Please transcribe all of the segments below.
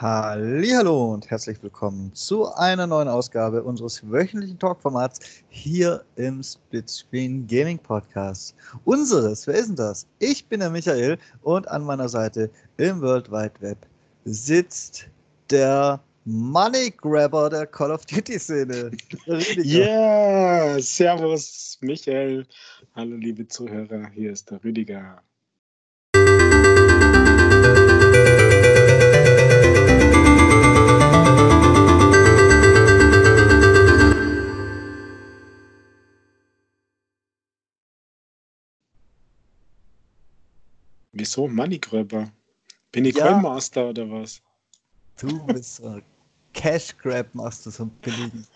Hallo und herzlich willkommen zu einer neuen Ausgabe unseres wöchentlichen Talkformats hier im Splitscreen Gaming Podcast. Unseres, wer ist denn das? Ich bin der Michael und an meiner Seite im World Wide Web sitzt der Money Grabber der Call of Duty Szene. Yeah, servus Michael. Hallo liebe Zuhörer, hier ist der Rüdiger. Wieso Moneygrabber? Bin ich ja. Coinmaster oder was? Du bist so Cash Grab machst du so ein billigen.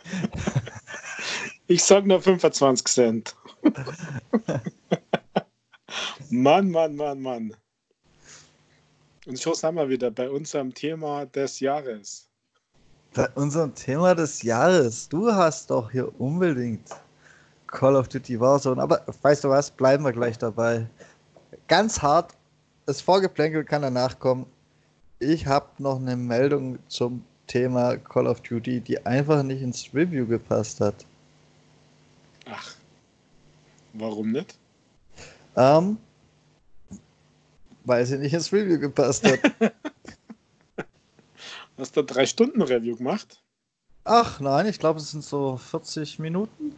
Ich sag nur 25 Cent. Mann, Mann, Mann, Mann. Und schon sind wir wieder bei unserem Thema des Jahres. Bei unserem Thema des Jahres. Du hast doch hier unbedingt Call of Duty Warzone. Aber weißt du was? Bleiben wir gleich dabei. Ganz hart das Vorgeplänkel kann danach kommen. Ich habe noch eine Meldung zum Thema Call of Duty, die einfach nicht ins Review gepasst hat. Ach, warum nicht? Ähm, weil sie nicht ins Review gepasst hat. Hast du drei Stunden Review gemacht? Ach nein, ich glaube, es sind so 40 Minuten.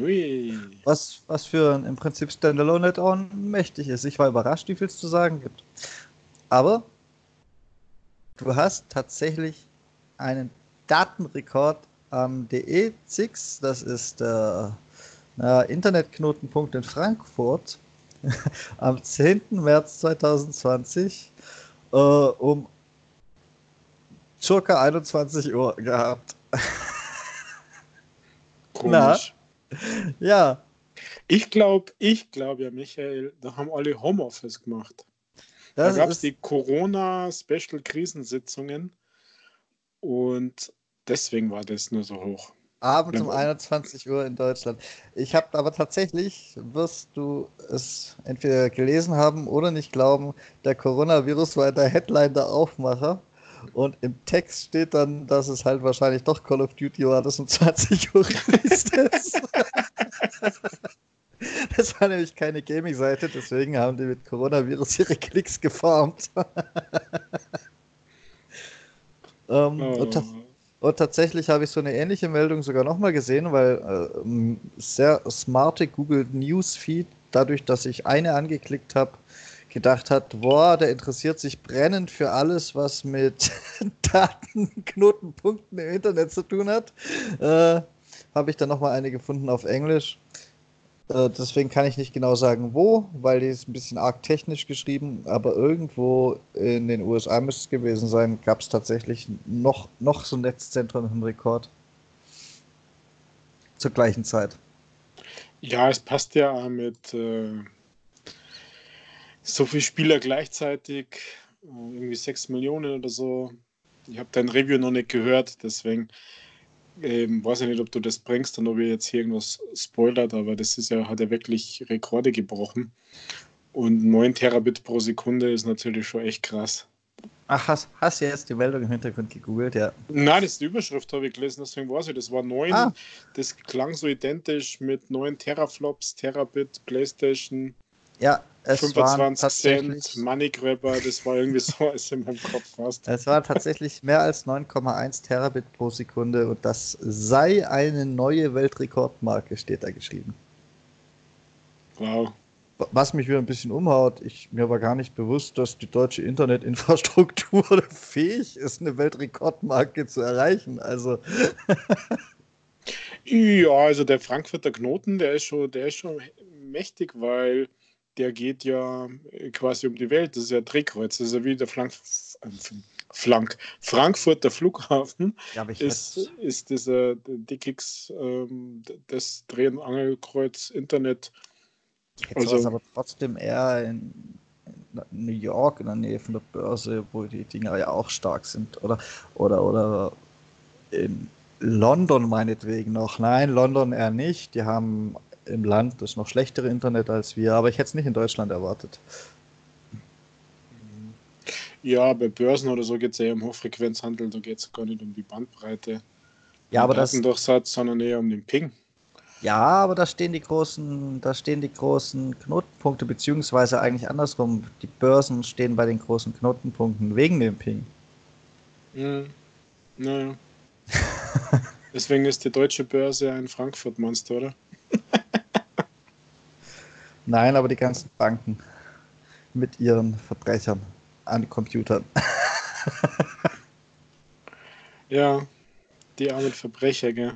Ui. Was, was für ein im Prinzip Standalone Add-on mächtig ist. Ich war überrascht, wie viel es zu sagen gibt. Aber du hast tatsächlich einen Datenrekord am DE6, das ist der na, Internetknotenpunkt in Frankfurt, am 10. März 2020 äh, um circa 21 Uhr gehabt. Komisch. Ja. Ich glaube, ich glaube ja, Michael, da haben alle Homeoffice gemacht. Das da gab es die Corona-Special-Krisensitzungen und deswegen war das nur so hoch. Abends um 21 Uhr in Deutschland. Ich habe aber tatsächlich, wirst du es entweder gelesen haben oder nicht glauben, der Coronavirus war der Headline der Aufmacher. Und im Text steht dann, dass es halt wahrscheinlich doch Call of Duty war, das um 20 Uhr ist. Das war nämlich keine Gaming-Seite, deswegen haben die mit Coronavirus ihre Klicks gefarmt. ähm, oh. und, und, tatsächlich habe ich so eine ähnliche Meldung sogar nochmal gesehen, weil äh, sehr smarte Google Newsfeed, dadurch, dass ich eine angeklickt habe, gedacht hat, boah, der interessiert sich brennend für alles, was mit Datenknotenpunkten im Internet zu tun hat. Äh, habe ich dann nochmal eine gefunden auf Englisch. Äh, deswegen kann ich nicht genau sagen, wo, weil die ist ein bisschen arg technisch geschrieben, aber irgendwo in den USA müsste es gewesen sein, gab es tatsächlich noch, noch so ein Netzzentrum im Rekord. Zur gleichen Zeit. Ja, es passt ja mit äh, so viele Spieler gleichzeitig, irgendwie 6 Millionen oder so. Ich habe dein Review noch nicht gehört, deswegen ähm, weiß ich nicht, ob du das bringst und ob ihr jetzt hier irgendwas spoilert, aber das ist ja, hat ja wirklich Rekorde gebrochen. Und 9 Terabit pro Sekunde ist natürlich schon echt krass. Ach, hast, hast du jetzt die Meldung im Hintergrund gegoogelt, ja? Nein, das ist die Überschrift, habe ich gelesen, deswegen weiß ich, das war 9. Ah. Das klang so identisch mit 9 Teraflops, Terabit, Playstation. Ja, es 25 Cent, Money Grabber, das war irgendwie so, als in meinem Kopf fast. Es war tatsächlich mehr als 9,1 Terabit pro Sekunde und das sei eine neue Weltrekordmarke, steht da geschrieben. Wow. Was mich wieder ein bisschen umhaut, ich, mir war gar nicht bewusst, dass die deutsche Internetinfrastruktur fähig ist, eine Weltrekordmarke zu erreichen. Also. ja, also der Frankfurter Knoten, der ist schon, der ist schon mächtig, weil der geht ja äh, quasi um die Welt. Das ist ja Drehkreuz. Das ist ja wie der Flank, Flank. Frankfurter Flughafen ja, ist, ist dieser DKIX, ähm, das Dreh- und Angelkreuz Internet. Jetzt also, aber trotzdem eher in, in, New York in der Nähe von der Börse, wo die Dinger ja auch stark sind. Oder, oder, oder in London meinetwegen noch. Nein, London eher nicht. Die haben im Land das noch schlechtere Internet als wir, aber ich hätte es nicht in Deutschland erwartet. Ja, bei Börsen oder so geht es eher um Hochfrequenzhandel, da geht es gar nicht um die Bandbreite. Ja, aber das. Datendurchsatz, sondern eher um den Ping. Ja, aber da stehen die großen, da stehen die großen Knotenpunkte, beziehungsweise eigentlich andersrum. Die Börsen stehen bei den großen Knotenpunkten wegen dem Ping. Mhm. Naja. Deswegen ist die deutsche Börse ein Frankfurt-Monster, oder? Nein, aber die ganzen Banken mit ihren Verbrechern an Computern. ja, die armen Verbrecher, gell?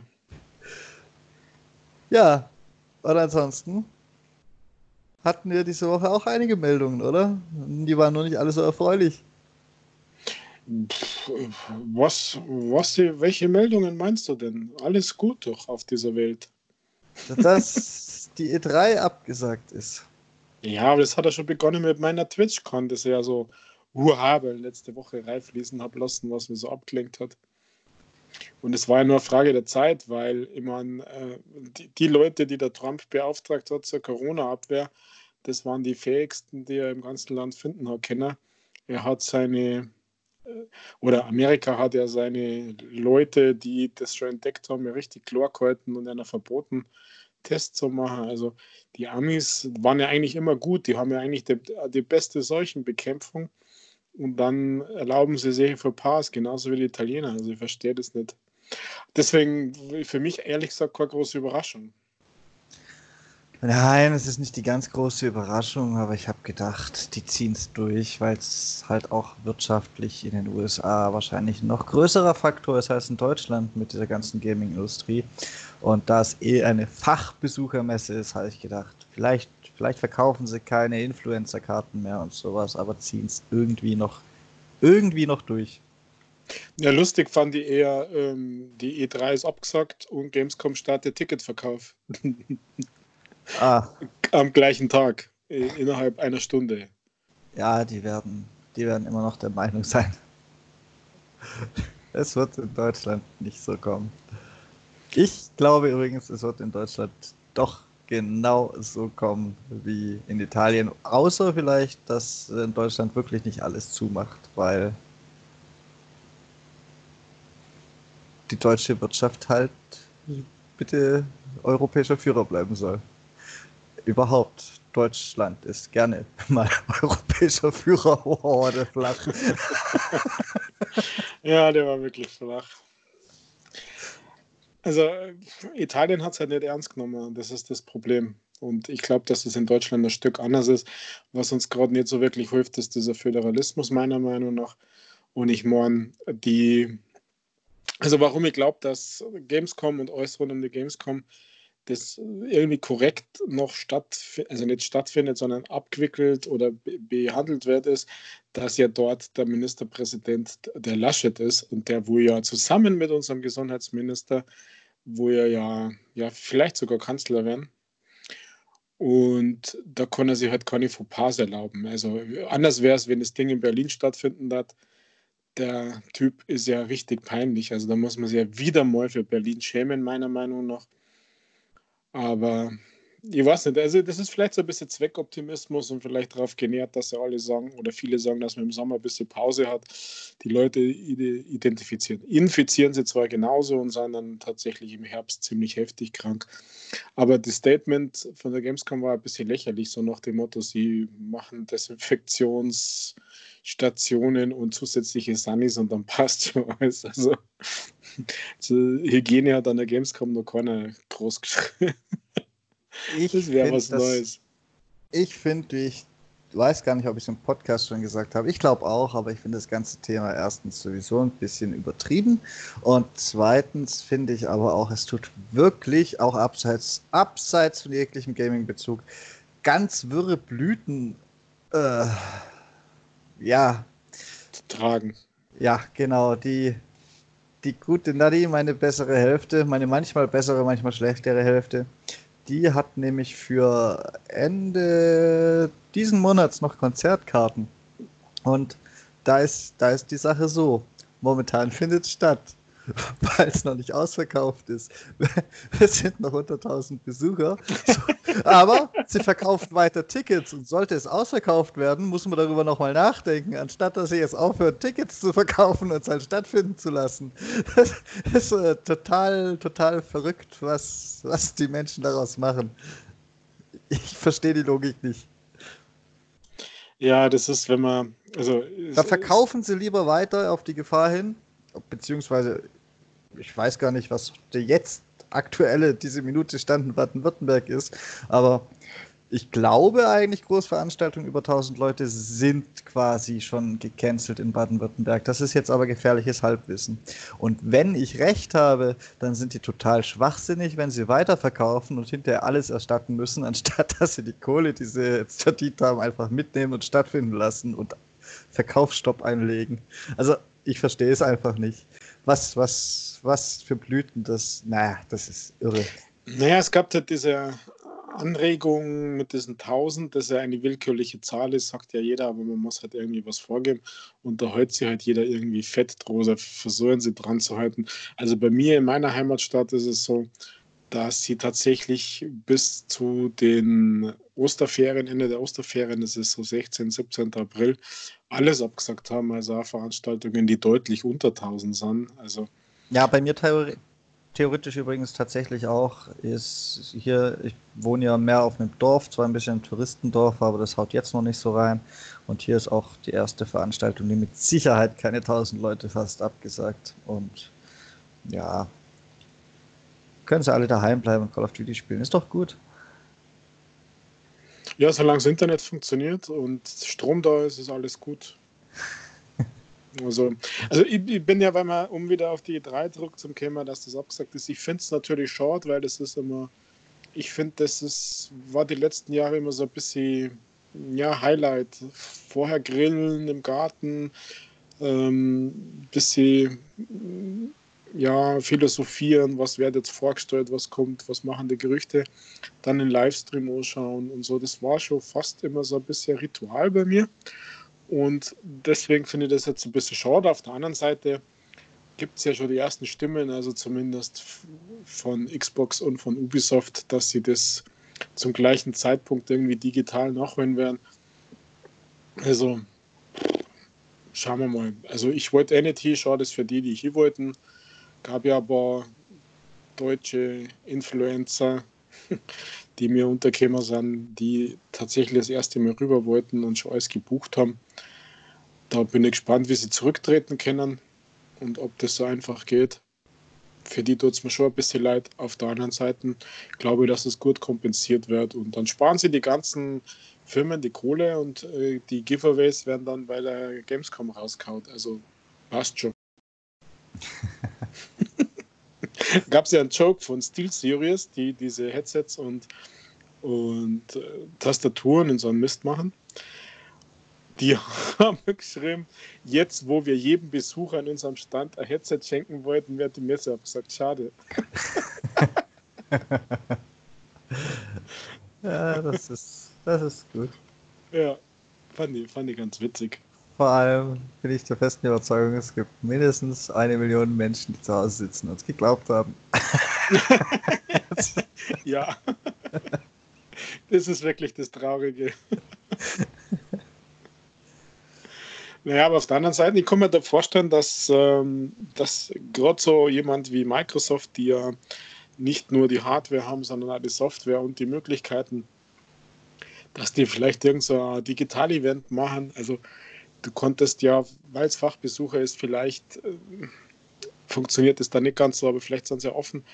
Ja, und ansonsten hatten wir diese Woche auch einige Meldungen, oder? Die waren nur nicht alle so erfreulich. Was, was, welche Meldungen meinst du denn? Alles gut doch auf dieser Welt. Dass die E3 abgesagt ist. Ja, aber das hat ja schon begonnen mit meiner TwitchCon, das ja so Urhabe letzte Woche reinfließen habe lassen, was mir so abgelenkt hat. Und es war ja nur eine Frage der Zeit, weil meine, äh, die, die, Leute, die der Trump beauftragt hat zur Corona-Abwehr, das waren die fähigsten, die er im ganzen Land finden hat. Er hat seine, oder Amerika hat ja seine Leute, die das schon entdeckt haben, richtig klar gehalten und einer verboten, Tests zu machen. Also die Amis waren ja eigentlich immer gut, die haben ja eigentlich die, die beste Seuchenbekämpfung und dann erlauben sie sich für Pass, genauso wie die Italiener. Also ich verstehe das nicht. Deswegen für mich ehrlich gesagt keine große Überraschung. Nein, es ist nicht die ganz große Überraschung, aber ich habe gedacht, die ziehen es durch, weil es halt auch wirtschaftlich in den USA wahrscheinlich ein noch größerer Faktor ist als in Deutschland mit dieser ganzen Gaming-Industrie. Und da es eh eine Fachbesuchermesse ist, habe ich gedacht, vielleicht, vielleicht verkaufen sie keine Influencer-Karten mehr und sowas, aber ziehen es irgendwie noch, irgendwie noch durch. Ja, lustig fand ich eher, ähm, die E3 ist abgesagt und Gamescom startet Ticketverkauf. Ah. Am gleichen Tag, innerhalb einer Stunde. Ja, die werden, die werden immer noch der Meinung sein. Es wird in Deutschland nicht so kommen. Ich glaube übrigens, es wird in Deutschland doch genau so kommen wie in Italien. Außer vielleicht, dass in Deutschland wirklich nicht alles zumacht, weil die deutsche Wirtschaft halt bitte europäischer Führer bleiben soll überhaupt. Deutschland ist gerne mal europäischer Führer. Oh, der flach. ja, der war wirklich flach. Also Italien hat es halt nicht ernst genommen. Das ist das Problem. Und ich glaube, dass es in Deutschland ein Stück anders ist. Was uns gerade nicht so wirklich hilft, ist dieser Föderalismus meiner Meinung nach. Und ich meine, die, also warum ich glaube, dass Gamescom und alles rund um die Gamescom das irgendwie korrekt noch stattfindet, also nicht stattfindet, sondern abgewickelt oder be behandelt wird, ist, dass ja dort der Ministerpräsident der Laschet ist und der wo ja zusammen mit unserem Gesundheitsminister, wo er ja, ja vielleicht sogar Kanzler werden. Und da kann er sich halt keine Fauxpas erlauben. Also anders wäre es, wenn das Ding in Berlin stattfinden hat. Der Typ ist ja richtig peinlich. Also da muss man sich ja wieder mal für Berlin schämen, meiner Meinung nach. Aber ich weiß nicht, also das ist vielleicht so ein bisschen Zweckoptimismus und vielleicht darauf genährt, dass ja alle sagen oder viele sagen, dass man im Sommer ein bisschen Pause hat. Die Leute identifizieren. Infizieren sie zwar genauso und sind dann tatsächlich im Herbst ziemlich heftig krank. Aber das Statement von der Gamescom war ein bisschen lächerlich, so nach dem Motto, sie machen Desinfektionsstationen und zusätzliche Sunnies und dann passt schon alles. Also Hygiene hat an der Gamescom noch keiner groß geschrieben. Ich das wäre was das, Neues. Ich finde, ich weiß gar nicht, ob ich es im Podcast schon gesagt habe. Ich glaube auch, aber ich finde das ganze Thema erstens sowieso ein bisschen übertrieben. Und zweitens finde ich aber auch, es tut wirklich auch abseits, abseits von jeglichem Gaming-Bezug ganz wirre Blüten äh, ja tragen. Ja, genau, die die gute Nadi, meine bessere Hälfte, meine manchmal bessere, manchmal schlechtere Hälfte, die hat nämlich für Ende diesen Monats noch Konzertkarten. Und da ist, da ist die Sache so. Momentan findet es statt. weil es noch nicht ausverkauft ist. Es sind noch 100.000 Besucher, aber sie verkaufen weiter Tickets und sollte es ausverkauft werden, muss man darüber nochmal nachdenken, anstatt dass sie jetzt aufhört, Tickets zu verkaufen und es halt stattfinden zu lassen. Das ist äh, total, total verrückt, was, was die Menschen daraus machen. Ich verstehe die Logik nicht. Ja, das ist, wenn man. Also, da verkaufen sie lieber weiter auf die Gefahr hin, beziehungsweise ich weiß gar nicht, was der jetzt aktuelle, diese Minute Stand in Baden-Württemberg ist, aber ich glaube eigentlich, Großveranstaltungen über 1000 Leute sind quasi schon gecancelt in Baden-Württemberg. Das ist jetzt aber gefährliches Halbwissen. Und wenn ich recht habe, dann sind die total schwachsinnig, wenn sie weiterverkaufen und hinterher alles erstatten müssen, anstatt dass sie die Kohle, die sie jetzt verdient haben, einfach mitnehmen und stattfinden lassen und Verkaufsstopp einlegen. Also ich verstehe es einfach nicht. Was, was, was für Blüten das, naja, das ist irre. Naja, es gab halt diese Anregung mit diesen 1000, dass ja eine willkürliche Zahl ist, sagt ja jeder, aber man muss halt irgendwie was vorgeben. Und da hält sich halt jeder irgendwie fett drüber, versuchen sie dran zu halten. Also bei mir in meiner Heimatstadt ist es so, dass sie tatsächlich bis zu den Osterferien, Ende der Osterferien, das ist so 16, 17. April, alles abgesagt haben, also auch Veranstaltungen, die deutlich unter 1000 sind. Also ja, bei mir theori theoretisch übrigens tatsächlich auch ist hier, ich wohne ja mehr auf einem Dorf, zwar ein bisschen ein Touristendorf, aber das haut jetzt noch nicht so rein. Und hier ist auch die erste Veranstaltung, die mit Sicherheit keine 1000 Leute fast abgesagt. Und ja, können sie alle daheim bleiben und Call of Duty spielen. Ist doch gut. Ja, solange das Internet funktioniert und Strom da ist, ist alles gut. Also, also ich, ich, bin ja, wenn man, um wieder auf die 3 drückt zum Thema, dass das abgesagt ist, ich finde es natürlich short, weil das ist immer, ich finde, das ist, war die letzten Jahre immer so ein bisschen, ja, Highlight. Vorher grillen im Garten, ähm, bisschen, ja, philosophieren, was wird jetzt vorgestellt, was kommt, was machen die Gerüchte, dann den Livestream anschauen und so. Das war schon fast immer so ein bisschen Ritual bei mir. Und deswegen finde ich das jetzt ein bisschen schade. Auf der anderen Seite gibt es ja schon die ersten Stimmen, also zumindest von Xbox und von Ubisoft, dass sie das zum gleichen Zeitpunkt irgendwie digital nachholen werden. Also schauen wir mal. Also ich wollte eh nicht hier, schade ist für die, die hier wollten. Gab ja aber deutsche Influencer, die mir untergekommen sind, die tatsächlich das erste Mal rüber wollten und schon alles gebucht haben. Da bin ich gespannt, wie sie zurücktreten können und ob das so einfach geht. Für die tut es mir schon ein bisschen leid. Auf der anderen Seite glaube ich, dass es gut kompensiert wird und dann sparen sie die ganzen Firmen die Kohle und äh, die Giveaways werden dann bei der Gamescom rauskaut. Also passt schon. Gab es ja einen Joke von Steel Series, die diese Headsets und, und äh, Tastaturen und so einen Mist machen. Die haben geschrieben, jetzt wo wir jedem Besucher an unserem Stand ein Headset schenken wollten, wird die Messe abgesagt. Schade. ja, das ist, das ist gut. Ja, fand ich, fand ich ganz witzig. Vor allem bin ich der festen Überzeugung, es gibt mindestens eine Million Menschen, die zu Hause sitzen und es geglaubt haben. ja. Das ist wirklich das Traurige. Naja, aber auf der anderen Seite, ich kann mir da vorstellen, dass, ähm, dass gerade so jemand wie Microsoft, die ja nicht nur die Hardware haben, sondern auch die Software und die Möglichkeiten, dass die vielleicht irgend so Digital-Event machen. Also du konntest ja, weil es Fachbesucher ist, vielleicht äh, funktioniert es da nicht ganz so, aber vielleicht sind sie ja offen.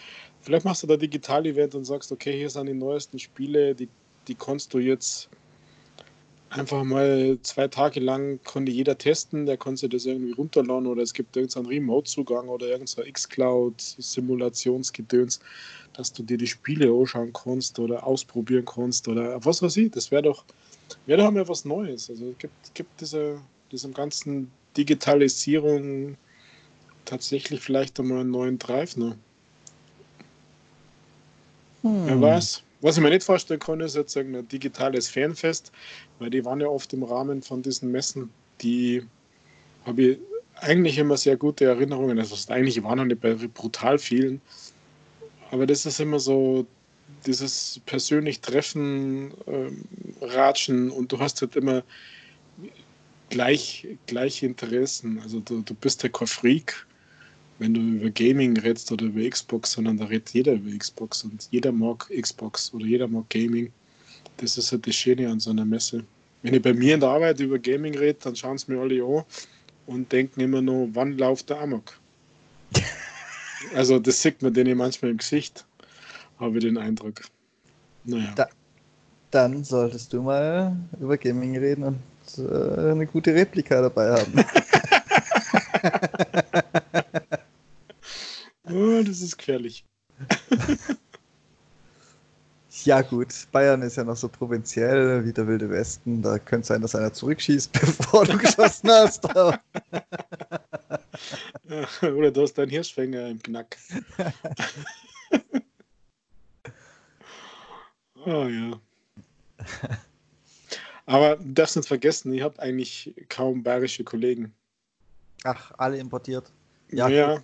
Vielleicht machst du da Digital-Event und sagst, okay, hier sind die neuesten Spiele, die, die kannst du jetzt einfach mal zwei Tage lang konnte jeder testen, der konnte das irgendwie runterladen oder es gibt irgendeinen Remote-Zugang oder irgendein X-Cloud-Simulationsgedöns, dass du dir die Spiele anschauen kannst oder ausprobieren kannst oder was weiß ich. Das wäre doch, wäre doch mal was Neues. Also gibt, gibt diese, diesem ganzen Digitalisierung tatsächlich vielleicht einmal einen neuen Drive. Ne? Hm. Wer weiß. Was ich mir nicht vorstellen kann, ist jetzt ein digitales Fanfest, weil die waren ja oft im Rahmen von diesen Messen, die habe ich eigentlich immer sehr gute Erinnerungen. Also eigentlich waren noch nicht bei brutal vielen. Aber das ist immer so dieses persönlich Treffen, ähm, Ratschen und du hast halt immer gleich, gleiche Interessen. Also du, du bist ja kein Freak, wenn du über Gaming redest oder über Xbox, sondern da redet jeder über Xbox und jeder mag Xbox oder jeder mag Gaming. Das ist halt das Schöne an so einer Messe. Wenn ich bei mir in der Arbeit über Gaming rede, dann schauen sie mir alle an und denken immer nur, wann läuft der Amok? also das sieht man denen manchmal im Gesicht, habe ich den Eindruck. Naja. Da, dann solltest du mal über Gaming reden und äh, eine gute Replika dabei haben. oh, das ist gefährlich. Ja, gut, Bayern ist ja noch so provinziell wie der Wilde Westen. Da könnte sein, dass einer zurückschießt, bevor du geschossen hast. Oder du hast deinen Hirschfänger im Knack. oh ja. Aber du darfst nicht vergessen, ich habe eigentlich kaum bayerische Kollegen. Ach, alle importiert. Ja. ja.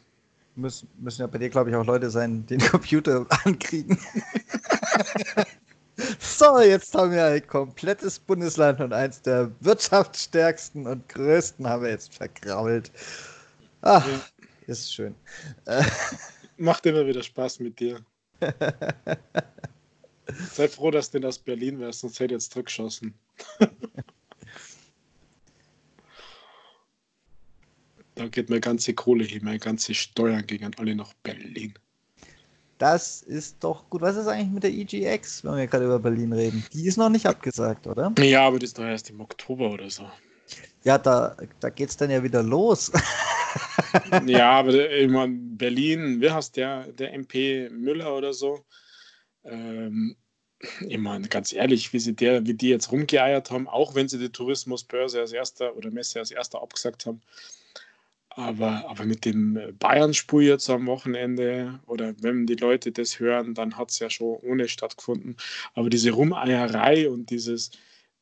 Müssen, müssen ja bei dir, glaube ich, auch Leute sein, die den Computer ankriegen. so, jetzt haben wir ein komplettes Bundesland und eins der wirtschaftsstärksten und größten haben wir jetzt vergrault. Ach, ja. ist schön. Macht immer wieder Spaß mit dir. Sei froh, dass du aus Berlin wärst, sonst hätte ich jetzt zurückgeschossen. da geht meine ganze Kohle hin, meine ganze Steuern gegen alle nach Berlin. Das ist doch gut. Was ist eigentlich mit der EGX, wenn wir gerade über Berlin reden? Die ist noch nicht abgesagt, oder? Ja, aber die ist doch erst im Oktober oder so. Ja, da, da geht es dann ja wieder los. ja, aber ich meine, Berlin, wie heißt der, der MP Müller oder so? Ähm, ich meine, ganz ehrlich, wie, sie der, wie die jetzt rumgeeiert haben, auch wenn sie die Tourismusbörse als erster oder Messe als erster abgesagt haben. Aber, aber mit dem Bayern-Spur jetzt am Wochenende oder wenn die Leute das hören, dann hat es ja schon ohne stattgefunden. Aber diese Rumeierei und dieses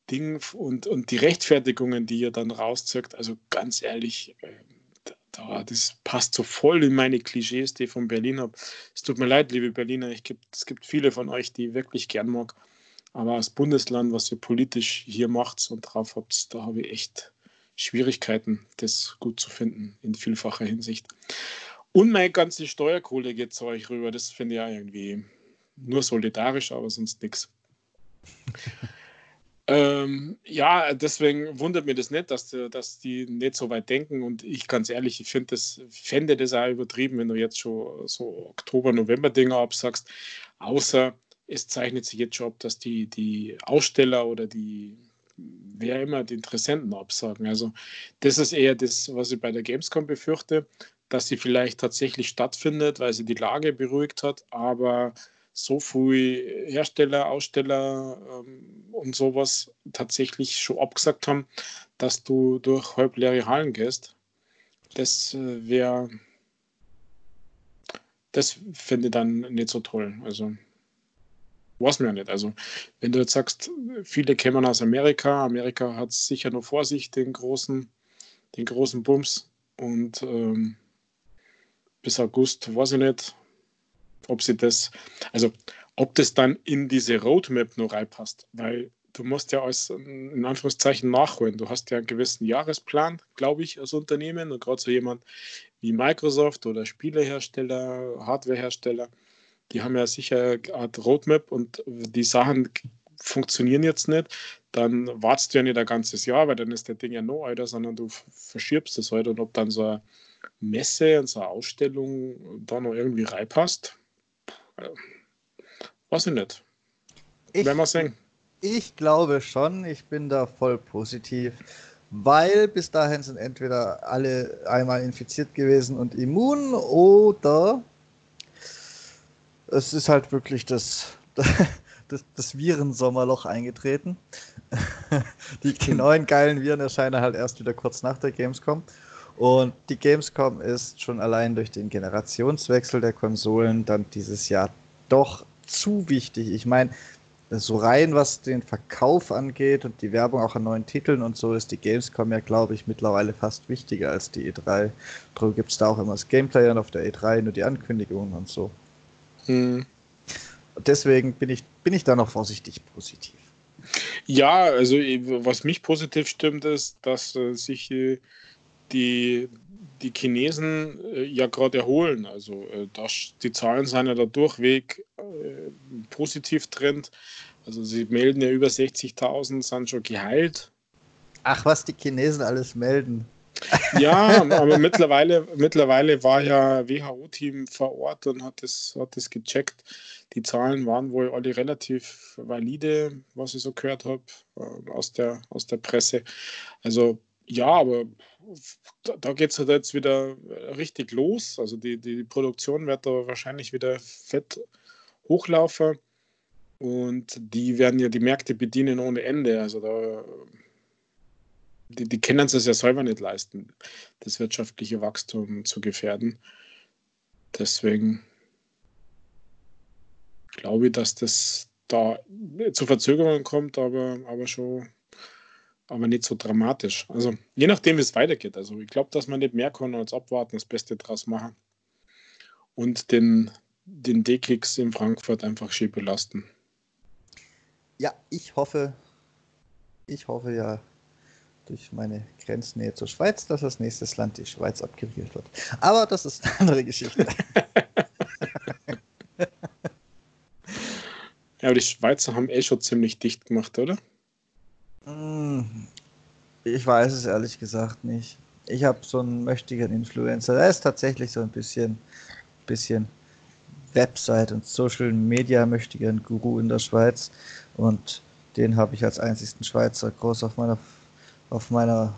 Ding und, und die Rechtfertigungen, die ihr dann rauszirkt, also ganz ehrlich, da, das passt so voll in meine Klischees, die ich von Berlin habe. Es tut mir leid, liebe Berliner, ich gibt, es gibt viele von euch, die ich wirklich gern mag. Aber als Bundesland, was ihr politisch hier macht und drauf habt, da habe ich echt Schwierigkeiten, das gut zu finden, in vielfacher Hinsicht. Und meine ganze Steuerkohle geht zu euch rüber. Das finde ich ja irgendwie nur solidarisch, aber sonst nichts. Ähm, ja, deswegen wundert mir das nicht, dass, dass die nicht so weit denken. Und ich ganz ehrlich, ich finde das, fände das auch übertrieben, wenn du jetzt schon so Oktober, November-Dinger absagst. Außer es zeichnet sich jetzt schon ab, dass die, die Aussteller oder die, wer immer, die Interessenten absagen. Also, das ist eher das, was ich bei der Gamescom befürchte, dass sie vielleicht tatsächlich stattfindet, weil sie die Lage beruhigt hat, aber so viele Hersteller, Aussteller ähm, und sowas tatsächlich schon abgesagt haben, dass du durch halbleere Hallen gehst. Das äh, wäre, das finde ich dann nicht so toll. Also, weiß mir nicht. Also, wenn du jetzt sagst, viele kämen aus Amerika, Amerika hat sicher noch vor sich den großen, den großen Bums und ähm, bis August weiß ich nicht, ob sie das, also ob das dann in diese Roadmap nur reinpasst, weil du musst ja als in Anführungszeichen nachholen. Du hast ja einen gewissen Jahresplan, glaube ich, als Unternehmen. Und gerade so jemand wie Microsoft oder Spielehersteller, Hardwarehersteller, die haben ja sicher eine Art Roadmap und die Sachen funktionieren jetzt nicht, dann wartest du ja nicht ein ganzes Jahr, weil dann ist der Ding ja noch älter, sondern du verschiebst es halt. Und ob dann so eine Messe und so eine Ausstellung da noch irgendwie reinpasst, Weiß ich nicht. Ich, Werden wir sehen. Ich glaube schon, ich bin da voll positiv, weil bis dahin sind entweder alle einmal infiziert gewesen und immun oder es ist halt wirklich das, das, das Virensommerloch eingetreten. die, die neuen geilen Viren erscheinen halt erst wieder kurz nach der Gamescom. Und die Gamescom ist schon allein durch den Generationswechsel der Konsolen dann dieses Jahr doch zu wichtig. Ich meine, so rein, was den Verkauf angeht und die Werbung auch an neuen Titeln und so, ist die Gamescom ja, glaube ich, mittlerweile fast wichtiger als die E3. Darum gibt es da auch immer das Gameplay und auf der E3 nur die Ankündigungen und so. Hm. Deswegen bin ich, bin ich da noch vorsichtig positiv. Ja, also was mich positiv stimmt, ist, dass äh, sich äh, die, die Chinesen äh, ja gerade erholen. Also äh, das, die Zahlen sind ja da durchweg äh, positiv trend. Also sie melden ja über 60.000, sind schon geheilt. Ach, was die Chinesen alles melden. Ja, aber mittlerweile, mittlerweile war ja WHO-Team vor Ort und hat das, hat das gecheckt. Die Zahlen waren wohl alle relativ valide, was ich so gehört habe äh, aus, der, aus der Presse. Also ja, aber da, da geht es halt jetzt wieder richtig los. Also die, die Produktion wird da wahrscheinlich wieder fett hochlaufen. Und die werden ja die Märkte bedienen ohne Ende. Also da die, die können es ja selber nicht leisten, das wirtschaftliche Wachstum zu gefährden. Deswegen glaube ich, dass das da zu Verzögerungen kommt, aber, aber schon aber nicht so dramatisch. Also je nachdem, wie es weitergeht. Also ich glaube, dass man nicht mehr kann als abwarten, das Beste draus machen und den, den D-Kicks in Frankfurt einfach schön belasten. Ja, ich hoffe, ich hoffe ja, durch meine Grenznähe zur Schweiz, dass als nächstes Land die Schweiz abgewählt wird. Aber das ist eine andere Geschichte. ja, aber die Schweizer haben eh schon ziemlich dicht gemacht, oder? Hm, ich weiß es ehrlich gesagt nicht. Ich habe so einen mächtigen Influencer. Der ist tatsächlich so ein bisschen, bisschen Website und Social Media mächtigen Guru in der Schweiz. Und den habe ich als einzigsten Schweizer groß auf meiner auf meiner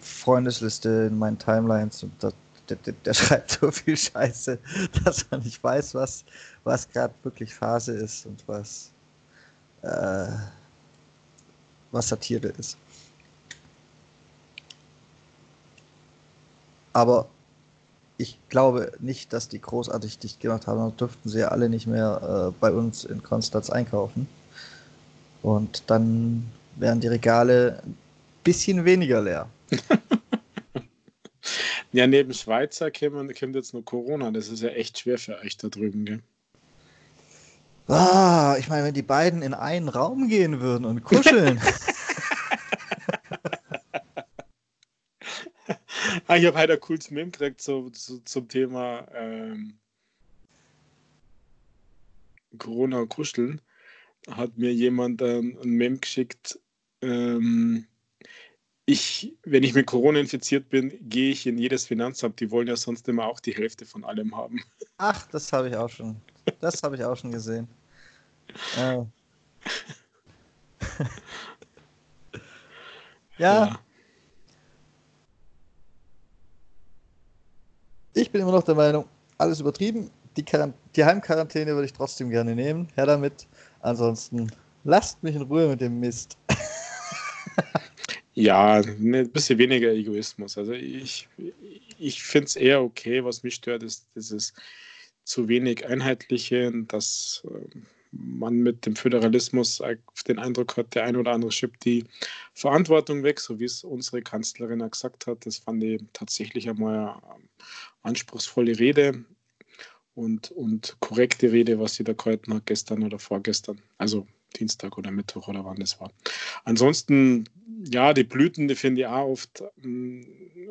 Freundesliste in meinen Timelines und da, der, der, schreibt so viel Scheiße, dass man nicht weiß, was, was gerade wirklich Phase ist und was, äh, was Satire ist. Aber ich glaube nicht, dass die großartig dicht gemacht haben. Dann dürften sie ja alle nicht mehr äh, bei uns in Konstanz einkaufen. Und dann wären die Regale bisschen weniger leer. ja, neben Schweizer kommt jetzt nur Corona. Das ist ja echt schwer für euch da drüben, gell? Ah, ich meine, wenn die beiden in einen Raum gehen würden und kuscheln. ah, ich habe halt ein cooles Meme gekriegt so, so, zum Thema ähm, Corona und Kuscheln. Hat mir jemand ähm, ein Meme geschickt. Ähm, ich, wenn ich mit Corona infiziert bin, gehe ich in jedes Finanzamt. Die wollen ja sonst immer auch die Hälfte von allem haben. Ach, das habe ich auch schon. Das habe ich auch schon gesehen. Ja. ja. Ich bin immer noch der Meinung, alles übertrieben. Die, die Heimquarantäne würde ich trotzdem gerne nehmen. Her damit. Ansonsten lasst mich in Ruhe mit dem Mist. Ja, ne, ein bisschen weniger Egoismus. Also ich, ich finde es eher okay. Was mich stört, ist dieses zu wenig Einheitliche, dass ähm, man mit dem Föderalismus den Eindruck hat, der ein oder andere schiebt die Verantwortung weg, so wie es unsere Kanzlerin gesagt hat. Das fand ich tatsächlich einmal eine anspruchsvolle Rede und, und korrekte Rede, was sie da gehalten hat, gestern oder vorgestern. Also Dienstag oder Mittwoch oder wann das war. Ansonsten, ja, die Blüten, die finde ich auch oft mm,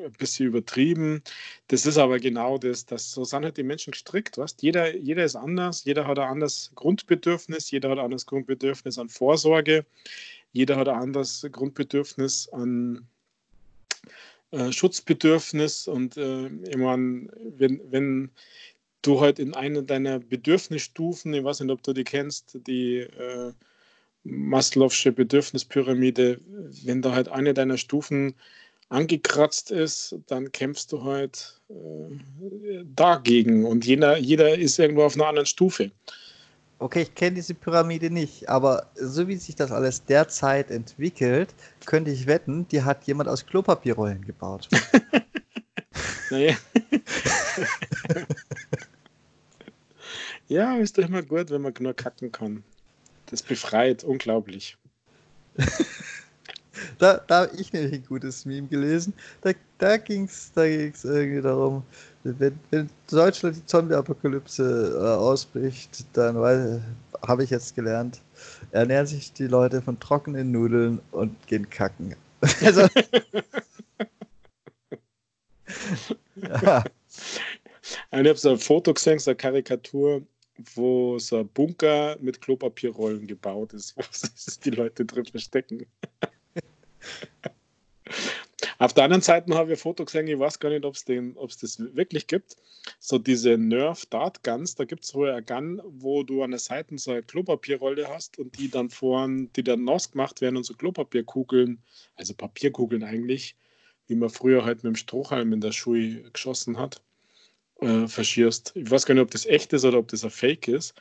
ein bisschen übertrieben. Das ist aber genau das, das so sind halt die Menschen gestrickt, weißt? Jeder, jeder ist anders, jeder hat ein anderes Grundbedürfnis, jeder hat ein anderes Grundbedürfnis an Vorsorge, jeder hat ein anderes Grundbedürfnis an äh, Schutzbedürfnis und äh, ich meine, wenn, wenn du halt in einer deiner Bedürfnisstufen, ich weiß nicht, ob du die kennst, die äh, Maslow'sche Bedürfnispyramide, wenn da halt eine deiner Stufen angekratzt ist, dann kämpfst du halt äh, dagegen und jeder, jeder ist irgendwo auf einer anderen Stufe. Okay, ich kenne diese Pyramide nicht, aber so wie sich das alles derzeit entwickelt, könnte ich wetten, die hat jemand aus Klopapierrollen gebaut. naja. ja, ist doch immer gut, wenn man nur kacken kann. Das befreit, unglaublich. da, da habe ich nämlich ein gutes Meme gelesen. Da, da ging es da ging's irgendwie darum, wenn, wenn Deutschland die Zombie-Apokalypse äh, ausbricht, dann habe ich jetzt gelernt, ernähren sich die Leute von trockenen Nudeln und gehen kacken. Also, ja. Ich habe so ein Foto gesehen, so eine Karikatur, wo so ein Bunker mit Klopapierrollen gebaut ist, wo sich die Leute drin verstecken. Auf der anderen Seite habe ich ein Foto gesehen, ich weiß gar nicht, ob es das wirklich gibt. So diese Nerf Dart Guns, da gibt es wohl eine Gun, wo du an der Seite so eine Klopapierrolle hast und die dann vorn, die dann nass gemacht werden und so Klopapierkugeln, also Papierkugeln eigentlich, wie man früher halt mit dem Strohhalm in der Schule geschossen hat, äh, verschierst. Ich weiß gar nicht, ob das echt ist oder ob das ein Fake ist.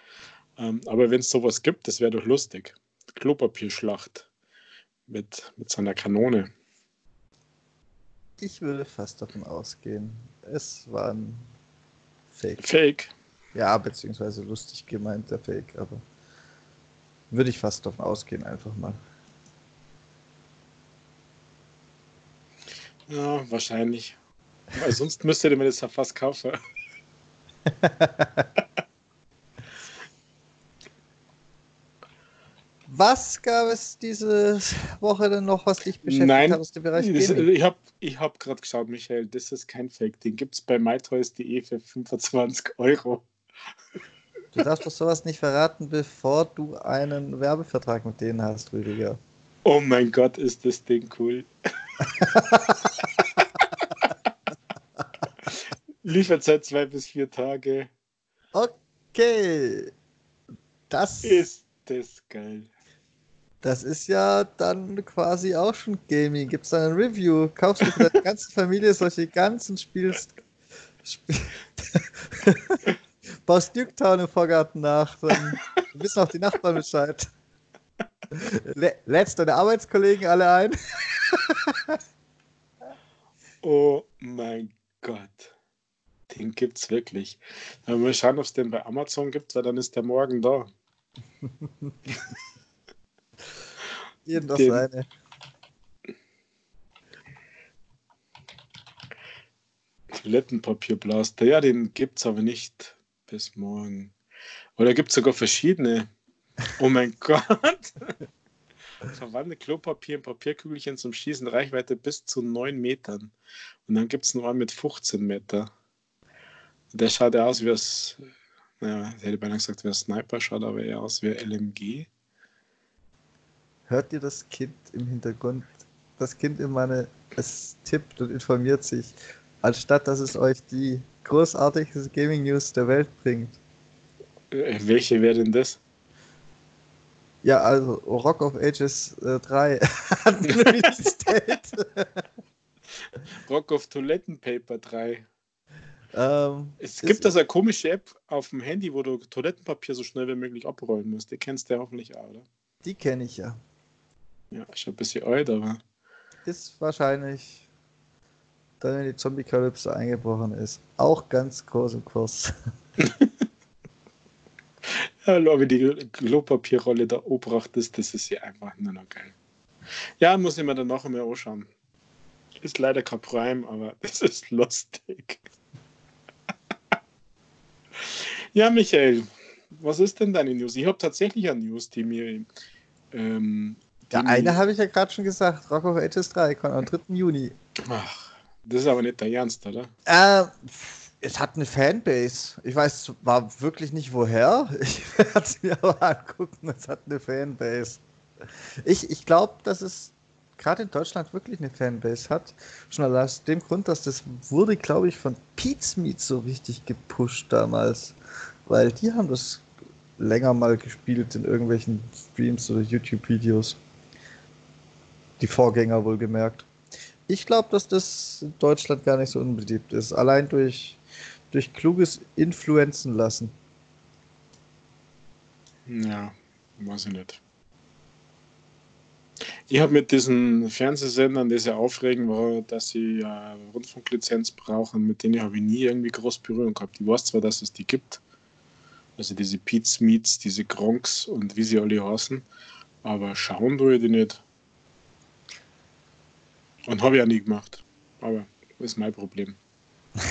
Ähm, aber wenn es sowas gibt, das wäre doch lustig. Klopapierschlacht mit, mit so einer Kanone. Ich würde fast davon ausgehen, es war ein Fake. Fake? Ja, beziehungsweise lustig gemeint, der Fake, aber würde ich fast davon ausgehen, einfach mal. Ja, wahrscheinlich. Weil sonst müsstet ihr mir das ja fast kaufen. Was gab es diese Woche denn noch, was dich beschäftigt Nein, hat aus dem Bereich das, Ich habe ich hab gerade geschaut, Michael, das ist kein Fake. Den gibt es bei mytoys.de für 25 Euro. Du darfst doch sowas nicht verraten, bevor du einen Werbevertrag mit denen hast, Rüdiger. Oh mein Gott, ist das Ding cool. Lieferzeit zwei bis vier Tage. Okay. Das ist das geil. Das ist ja dann quasi auch schon Gaming. Gibt es da ein Review? Kaufst du für deine ganze Familie solche ganzen Spiels. Spiel Baust Nuketown im Vorgarten nach, dann wissen auch die Nachbarn Bescheid. Lädst deine Arbeitskollegen alle ein? oh mein Gott. Den gibt's wirklich. Mal schauen, ob es den bei Amazon gibt, weil dann ist der morgen da. Jeden das seine. Toilettenpapierblaster, ja, den gibt es aber nicht bis morgen. Oder gibt es sogar verschiedene. Oh mein Gott! Verwandle Klopapier in Papierkügelchen zum Schießen, Reichweite bis zu 9 Metern. Und dann gibt es noch einen mit 15 Meter. Der schaut ja aus wie das, naja, ich hätte beinahe gesagt, wie ein Sniper, schaut aber eher aus wie ein LMG hört ihr das Kind im Hintergrund? Das Kind in meine, es tippt und informiert sich, anstatt dass es euch die großartigste Gaming News der Welt bringt. Äh, welche wäre denn das? Ja, also Rock of Ages äh, 3 hat Rock of Toilettenpaper 3. Ähm, es gibt also eine komische App auf dem Handy, wo du Toilettenpapier so schnell wie möglich abrollen musst. Die kennst du ja hoffentlich auch, oder? Die kenne ich ja. Ja, schon ein bisschen alt, aber. Ist wahrscheinlich, dann wenn die Zombie-Kalypse eingebrochen ist, auch ganz groß im Kurs. ja, aber die Klopapierrolle da obracht ist, das ist ja einfach nur noch geil. Ja, muss ich mir dann noch einmal anschauen. Ist leider kein Prime, aber es ist lustig. Ja, Michael, was ist denn deine News? Ich habe tatsächlich eine News, die mir ähm, der eine habe ich ja gerade schon gesagt, Rock of Ages 3 kommt am 3. Juni. Ach, das ist aber nicht der Ernst, oder? Äh, es hat eine Fanbase. Ich weiß war wirklich nicht woher. Ich werde es mir aber angucken. Es hat eine Fanbase. Ich, ich glaube, dass es gerade in Deutschland wirklich eine Fanbase hat. Schon aus dem Grund, dass das wurde, glaube ich, von Meat so richtig gepusht damals. Weil die haben das länger mal gespielt in irgendwelchen Streams oder YouTube-Videos. Die Vorgänger wohlgemerkt. Ich glaube, dass das in Deutschland gar nicht so unbeliebt ist. Allein durch, durch kluges Influenzen lassen. Ja, weiß ich nicht. Ich habe mit diesen Fernsehsendern, die sehr aufregend war, dass sie äh, Rundfunklizenz brauchen, mit denen habe ich nie irgendwie groß Berührung gehabt. Ich weiß zwar, dass es die gibt, Also diese Pete's Meets, diese Gronks und wie sie alle heißen. Aber schauen tue ich die nicht. Und habe ich ja nie gemacht. Aber das ist mein Problem.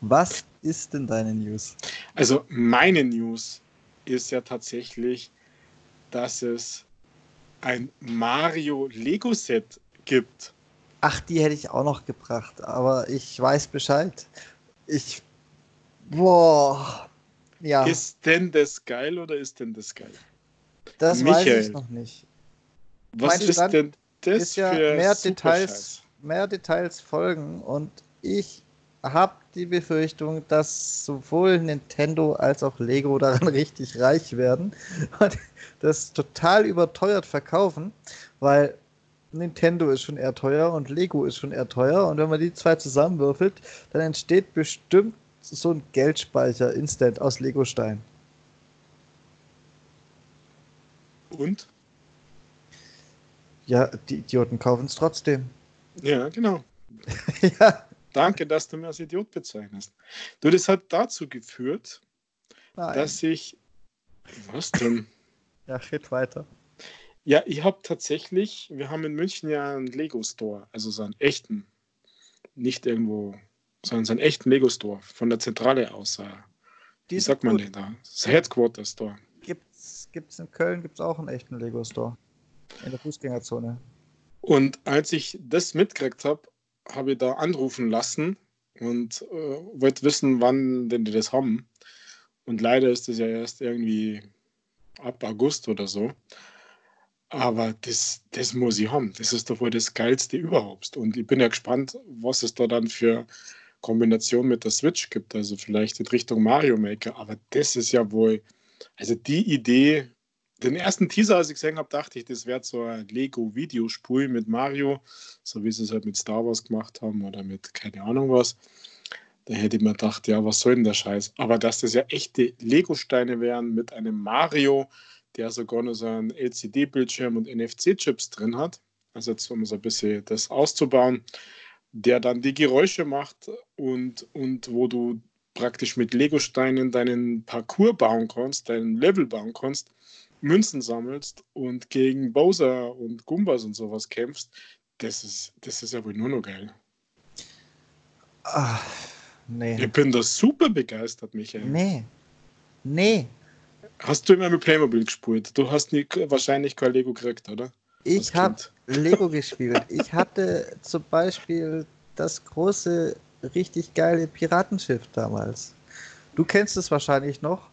Was ist denn deine News? Also meine News ist ja tatsächlich, dass es ein Mario Lego Set gibt. Ach, die hätte ich auch noch gebracht, aber ich weiß Bescheid. Ich. Boah. Ja. Ist denn das geil oder ist denn das geil? Das Michael, weiß ich noch nicht. Was mein ist denn das ist ja für mehr Details, mehr Details folgen und ich habe die Befürchtung, dass sowohl Nintendo als auch Lego daran richtig reich werden und das total überteuert verkaufen, weil Nintendo ist schon eher teuer und Lego ist schon eher teuer und wenn man die zwei zusammenwürfelt, dann entsteht bestimmt so ein Geldspeicher instant aus Lego-Stein. Und? Ja, die Idioten kaufen es trotzdem. Ja, genau. ja. Danke, dass du mir als Idiot bezeichnest. Du, das hat dazu geführt, Nein. dass ich. Was denn? ja, geht weiter. Ja, ich habe tatsächlich, wir haben in München ja einen Lego-Store, also so einen echten, nicht irgendwo, sondern so einen echten Lego-Store von der Zentrale aus. Äh, wie sagt man denn da? Das Headquarter-Store. Gibt's, gibt's in Köln gibt's auch einen echten Lego-Store. In der Fußgängerzone. Und als ich das mitgekriegt habe, habe ich da anrufen lassen und äh, wollte wissen, wann denn die das haben. Und leider ist das ja erst irgendwie ab August oder so. Aber das, das muss ich haben. Das ist doch wohl das Geilste überhaupt. Und ich bin ja gespannt, was es da dann für Kombination mit der Switch gibt. Also vielleicht in Richtung Mario Maker. Aber das ist ja wohl, also die Idee den ersten Teaser, als ich gesehen habe, dachte ich, das wäre so ein Lego-Videospiel mit Mario, so wie sie es halt mit Star Wars gemacht haben oder mit keine Ahnung was. Da hätte ich mir gedacht, ja, was soll denn der Scheiß? Aber dass das ja echte Lego-Steine wären mit einem Mario, der sogar noch so einen LCD-Bildschirm und NFC-Chips drin hat, also jetzt um so ein bisschen das auszubauen, der dann die Geräusche macht und, und wo du praktisch mit Lego-Steinen deinen Parcours bauen kannst, deinen Level bauen kannst, Münzen sammelst und gegen Bowser und Gumbas und sowas kämpfst, das ist, das ist ja wohl nur noch geil. Ach, nee. Ich bin da super begeistert, Michael. Nee. Nee. Hast du immer mit Playmobil gespielt? Du hast nie, wahrscheinlich kein Lego gekriegt, oder? Ich habe Lego gespielt. Ich hatte zum Beispiel das große, richtig geile Piratenschiff damals. Du kennst es wahrscheinlich noch,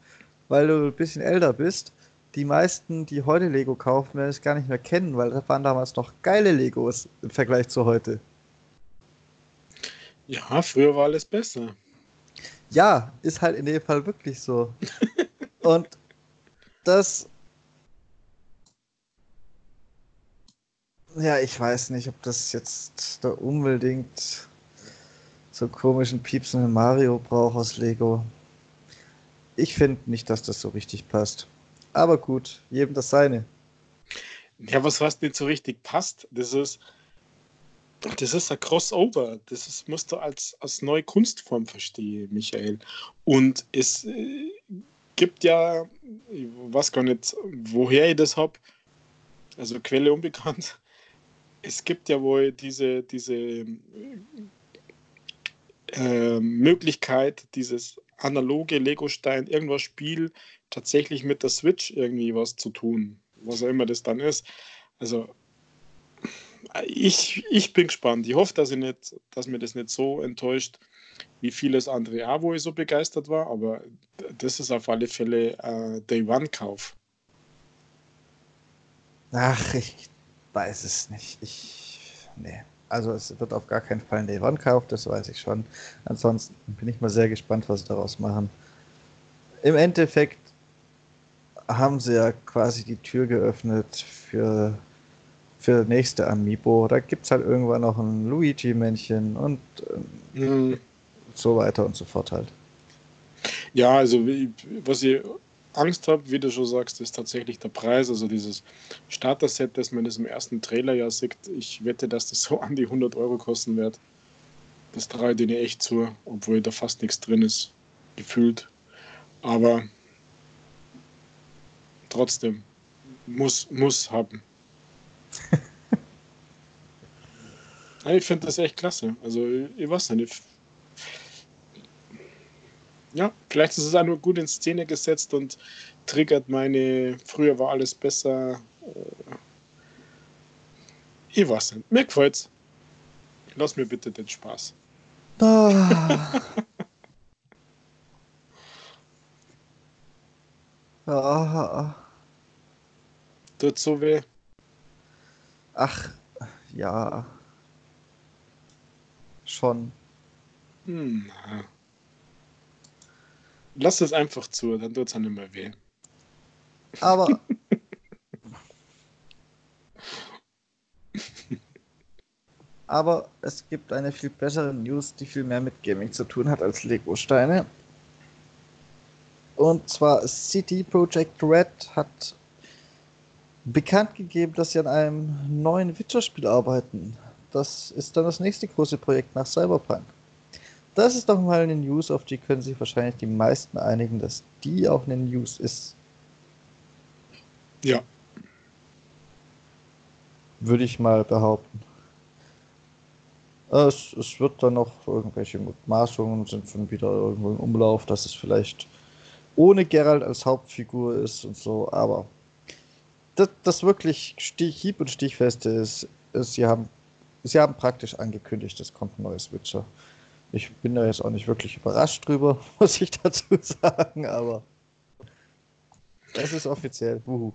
weil du ein bisschen älter bist die meisten, die heute Lego kaufen, werden es gar nicht mehr kennen, weil das waren damals noch geile Legos im Vergleich zu heute. Ja, früher war alles besser. Ja, ist halt in dem Fall wirklich so. Und das. Ja, ich weiß nicht, ob das jetzt da unbedingt so komischen piepsenden Mario braucht aus Lego. Ich finde nicht, dass das so richtig passt. Aber gut, jedem das seine. Ja, was fast nicht so richtig passt, das ist, das ist ein Crossover. Das ist, musst du als, als neue Kunstform verstehen, Michael. Und es äh, gibt ja, ich weiß gar nicht, woher ich das habe, also Quelle unbekannt. Es gibt ja wohl diese, diese äh, Möglichkeit, dieses analoge Lego-Stein, irgendwas Spiel tatsächlich mit der Switch irgendwie was zu tun, was auch immer das dann ist. Also ich, ich bin gespannt. Ich hoffe, dass, ich nicht, dass mir das nicht so enttäuscht, wie vieles andere auch, wo ich so begeistert war, aber das ist auf alle Fälle äh, Day One-Kauf. Ach, ich weiß es nicht. Ich. Nee. Also es wird auf gar keinen Fall ein Day One-Kauf, das weiß ich schon. Ansonsten bin ich mal sehr gespannt, was sie daraus machen. Im Endeffekt haben sie ja quasi die Tür geöffnet für, für nächste Amiibo. Da gibt es halt irgendwann noch ein Luigi-Männchen und ähm, mhm. so weiter und so fort halt. Ja, also was ich Angst habe, wie du schon sagst, ist tatsächlich der Preis. Also dieses Starter-Set, das man in diesem ersten Trailer ja sieht, ich wette, dass das so an die 100 Euro kosten wird. Das traue denen echt zu, obwohl da fast nichts drin ist, gefühlt. Aber trotzdem, muss, muss haben. ich finde das echt klasse. Also, ich weiß nicht. Ja, vielleicht ist es auch nur gut in Szene gesetzt und triggert meine, früher war alles besser. Äh, ich weiß nicht. Mir gefällt's. Lass mir bitte den Spaß. Ah. ah. Tut so weh. Ach, ja. Schon. Hm. Lass es einfach zu, dann tut es dann immer weh. Aber. Aber es gibt eine viel bessere News, die viel mehr mit Gaming zu tun hat als Lego-Steine. Und zwar City Project Red hat bekannt gegeben, dass sie an einem neuen Witcher-Spiel arbeiten. Das ist dann das nächste große Projekt nach Cyberpunk. Das ist doch mal eine News, auf die können sich wahrscheinlich die meisten einigen, dass die auch eine News ist. Ja. Würde ich mal behaupten. Es, es wird dann noch irgendwelche Mutmaßungen sind schon wieder irgendwo im Umlauf, dass es vielleicht ohne Geralt als Hauptfigur ist und so, aber das, das wirklich Stich, hieb- und stichfeste ist, ist, sie haben, sie haben praktisch angekündigt, es kommt ein neues Witcher. Ich bin da jetzt auch nicht wirklich überrascht drüber, muss ich dazu sagen, aber es ist offiziell. Wuhu.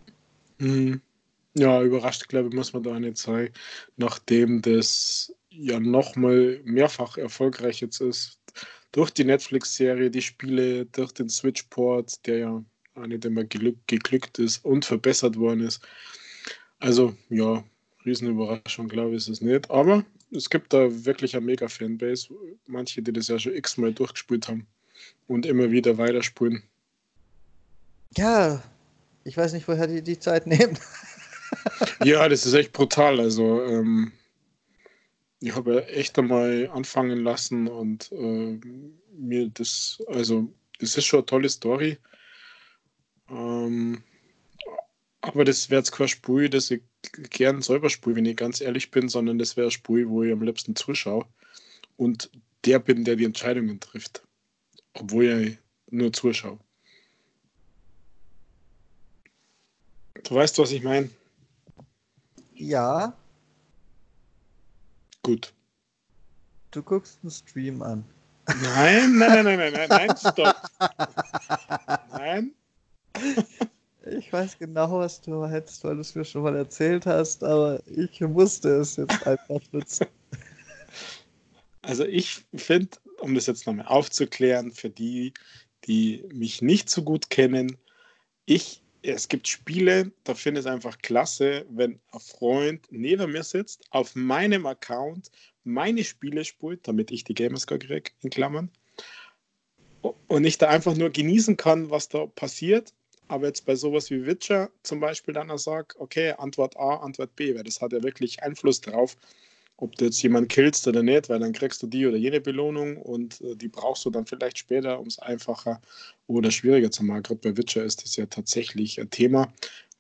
Mhm. Ja, überrascht, glaube ich, muss man da nicht sein, nachdem das ja nochmal mehrfach erfolgreich jetzt ist. Durch die Netflix-Serie, die Spiele, durch den Switch-Port, der ja auch nicht immer geglückt ist und verbessert worden ist. Also, ja, Riesenüberraschung, glaube ich, ist es nicht. Aber es gibt da wirklich eine mega Fanbase. Manche, die das ja schon x-mal durchgespielt haben und immer wieder weiterspulen. Ja, ich weiß nicht, woher die die Zeit nehmen. ja, das ist echt brutal. Also, ähm, ich habe echt einmal anfangen lassen und äh, mir das, also, das ist schon eine tolle Story. Ähm, aber das wäre jetzt kein Spiel, das ich gern selber spiele, wenn ich ganz ehrlich bin, sondern das wäre ein Spiel, wo ich am liebsten zuschaue und der bin, der die Entscheidungen trifft. Obwohl ich nur zuschaue. Du weißt, was ich meine? Ja. Gut. Du guckst einen Stream an. Nein, nein, nein, nein, nein, nein, nein, stopp. Nein, ich weiß genau, was du hättest, weil du es mir schon mal erzählt hast, aber ich musste es jetzt einfach nutzen. Also ich finde, um das jetzt nochmal aufzuklären, für die, die mich nicht so gut kennen, ich, es gibt Spiele, da finde ich es einfach klasse, wenn ein Freund neben mir sitzt, auf meinem Account meine Spiele spielt, damit ich die Gamerscore kriege, in Klammern, und ich da einfach nur genießen kann, was da passiert aber jetzt bei sowas wie Witcher zum Beispiel dann sage, okay, Antwort A, Antwort B, weil das hat ja wirklich Einfluss darauf, ob du jetzt jemanden killst oder nicht, weil dann kriegst du die oder jene Belohnung und äh, die brauchst du dann vielleicht später, um es einfacher oder schwieriger zu machen. Gerade bei Witcher ist das ja tatsächlich ein Thema,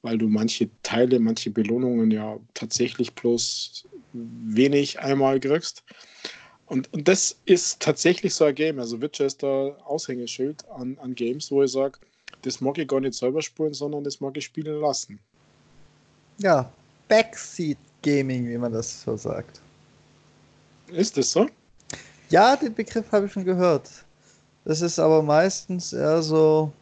weil du manche Teile, manche Belohnungen ja tatsächlich bloß wenig einmal kriegst. Und, und das ist tatsächlich so ein Game. Also Witcher ist da Aushängeschild an, an Games, wo ich sage, das mag ich gar nicht selber spielen, sondern das mag ich spielen lassen. Ja, Backseat Gaming, wie man das so sagt. Ist das so? Ja, den Begriff habe ich schon gehört. Das ist aber meistens eher so.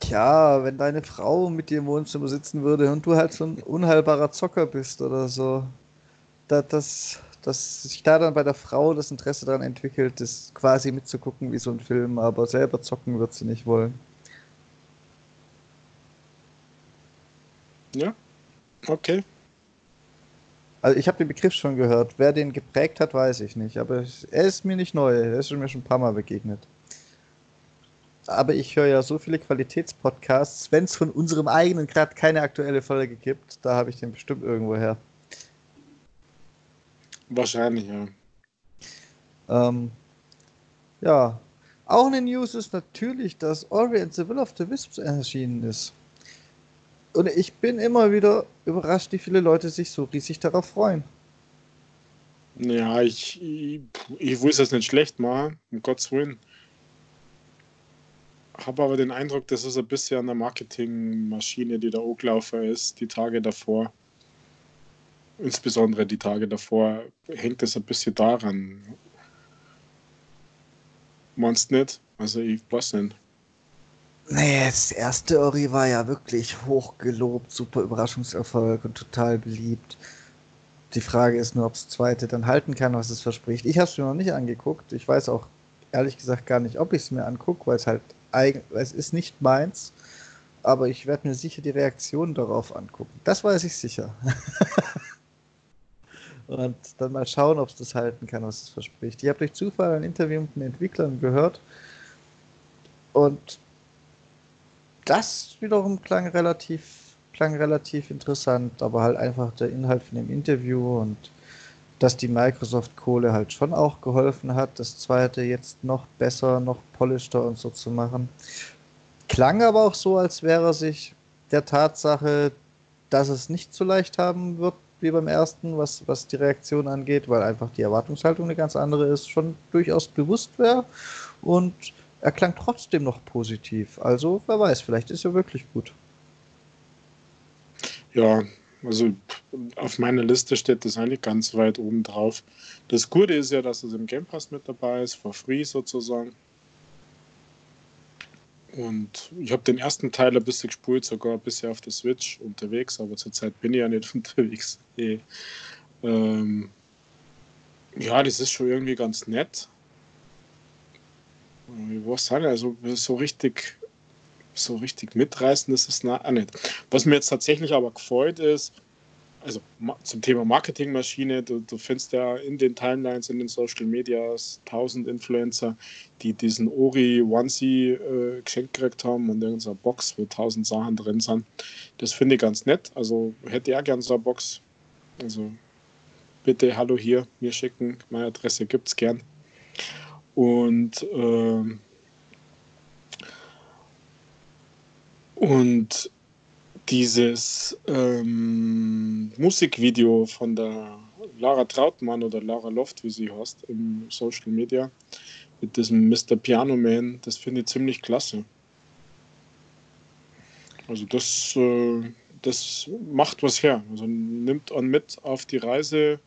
Tja, wenn deine Frau mit dir im Wohnzimmer sitzen würde und du halt so ein unheilbarer Zocker bist oder so. Das, das dass sich da dann bei der Frau das Interesse daran entwickelt, das quasi mitzugucken wie so ein Film, aber selber zocken wird sie nicht wollen. Ja, okay. Also ich habe den Begriff schon gehört. Wer den geprägt hat, weiß ich nicht. Aber er ist mir nicht neu. Er ist mir schon ein paar Mal begegnet. Aber ich höre ja so viele Qualitätspodcasts. Wenn es von unserem eigenen gerade keine aktuelle Folge gibt, da habe ich den bestimmt irgendwo her. Wahrscheinlich, ja. Ähm, ja, auch eine News ist natürlich, dass Ori and the Will of the Wisps erschienen ist. Und ich bin immer wieder überrascht, wie viele Leute sich so riesig darauf freuen. Ja, ich, ich, ich will es nicht schlecht machen, um Gottes Willen. Habe aber den Eindruck, das ist ein bisschen an der Marketingmaschine, die da hochgelaufen ist, die Tage davor. Insbesondere die Tage davor hängt es ein bisschen daran. Meinst nicht? Also ich weiß nicht. Nee, das erste Ori war ja wirklich hochgelobt, super Überraschungserfolg und total beliebt. Die Frage ist nur, ob das zweite dann halten kann, was es verspricht. Ich habe es mir noch nicht angeguckt. Ich weiß auch ehrlich gesagt gar nicht, ob ich es mir angucke, weil es halt eigen, es ist nicht meins. Aber ich werde mir sicher die Reaktion darauf angucken. Das weiß ich sicher. und dann mal schauen, ob es das halten kann, was es verspricht. Ich habe durch Zufall ein Interview mit den Entwicklern gehört und das wiederum klang relativ, klang relativ interessant, aber halt einfach der Inhalt von dem Interview und dass die Microsoft-Kohle halt schon auch geholfen hat, das zweite jetzt noch besser, noch polischter und so zu machen. Klang aber auch so, als wäre er sich der Tatsache, dass es nicht so leicht haben wird, wie beim ersten, was, was die Reaktion angeht, weil einfach die Erwartungshaltung eine ganz andere ist, schon durchaus bewusst wäre. Und er klang trotzdem noch positiv. Also, wer weiß, vielleicht ist er wirklich gut. Ja, also auf meiner Liste steht das eigentlich ganz weit oben drauf. Das Gute ist ja, dass es im Game Pass mit dabei ist, for free sozusagen. Und ich habe den ersten Teil ein bisschen gespielt, sogar bisschen auf der Switch unterwegs, aber zurzeit bin ich ja nicht unterwegs. Eh. Ähm, ja, das ist schon irgendwie ganz nett. Ich weiß nicht, also so richtig, so richtig mitreißen, ist auch nicht. Was mir jetzt tatsächlich aber gefreut ist, also zum Thema Marketingmaschine, du, du findest ja in den Timelines, in den Social Medias tausend Influencer, die diesen Ori Onesie äh, geschenkt gekriegt haben und irgendeine Box, wo tausend Sachen drin sind. Das finde ich ganz nett. Also hätte er gern so eine Box. Also bitte hallo hier, mir schicken. Meine Adresse gibt es gern. Und äh, und dieses ähm, Musikvideo von der Lara Trautmann oder Lara Loft, wie sie heißt, im Social Media, mit diesem Mr. Piano Man, das finde ich ziemlich klasse. Also das, äh, das macht was her. Also nimmt an mit auf die Reise,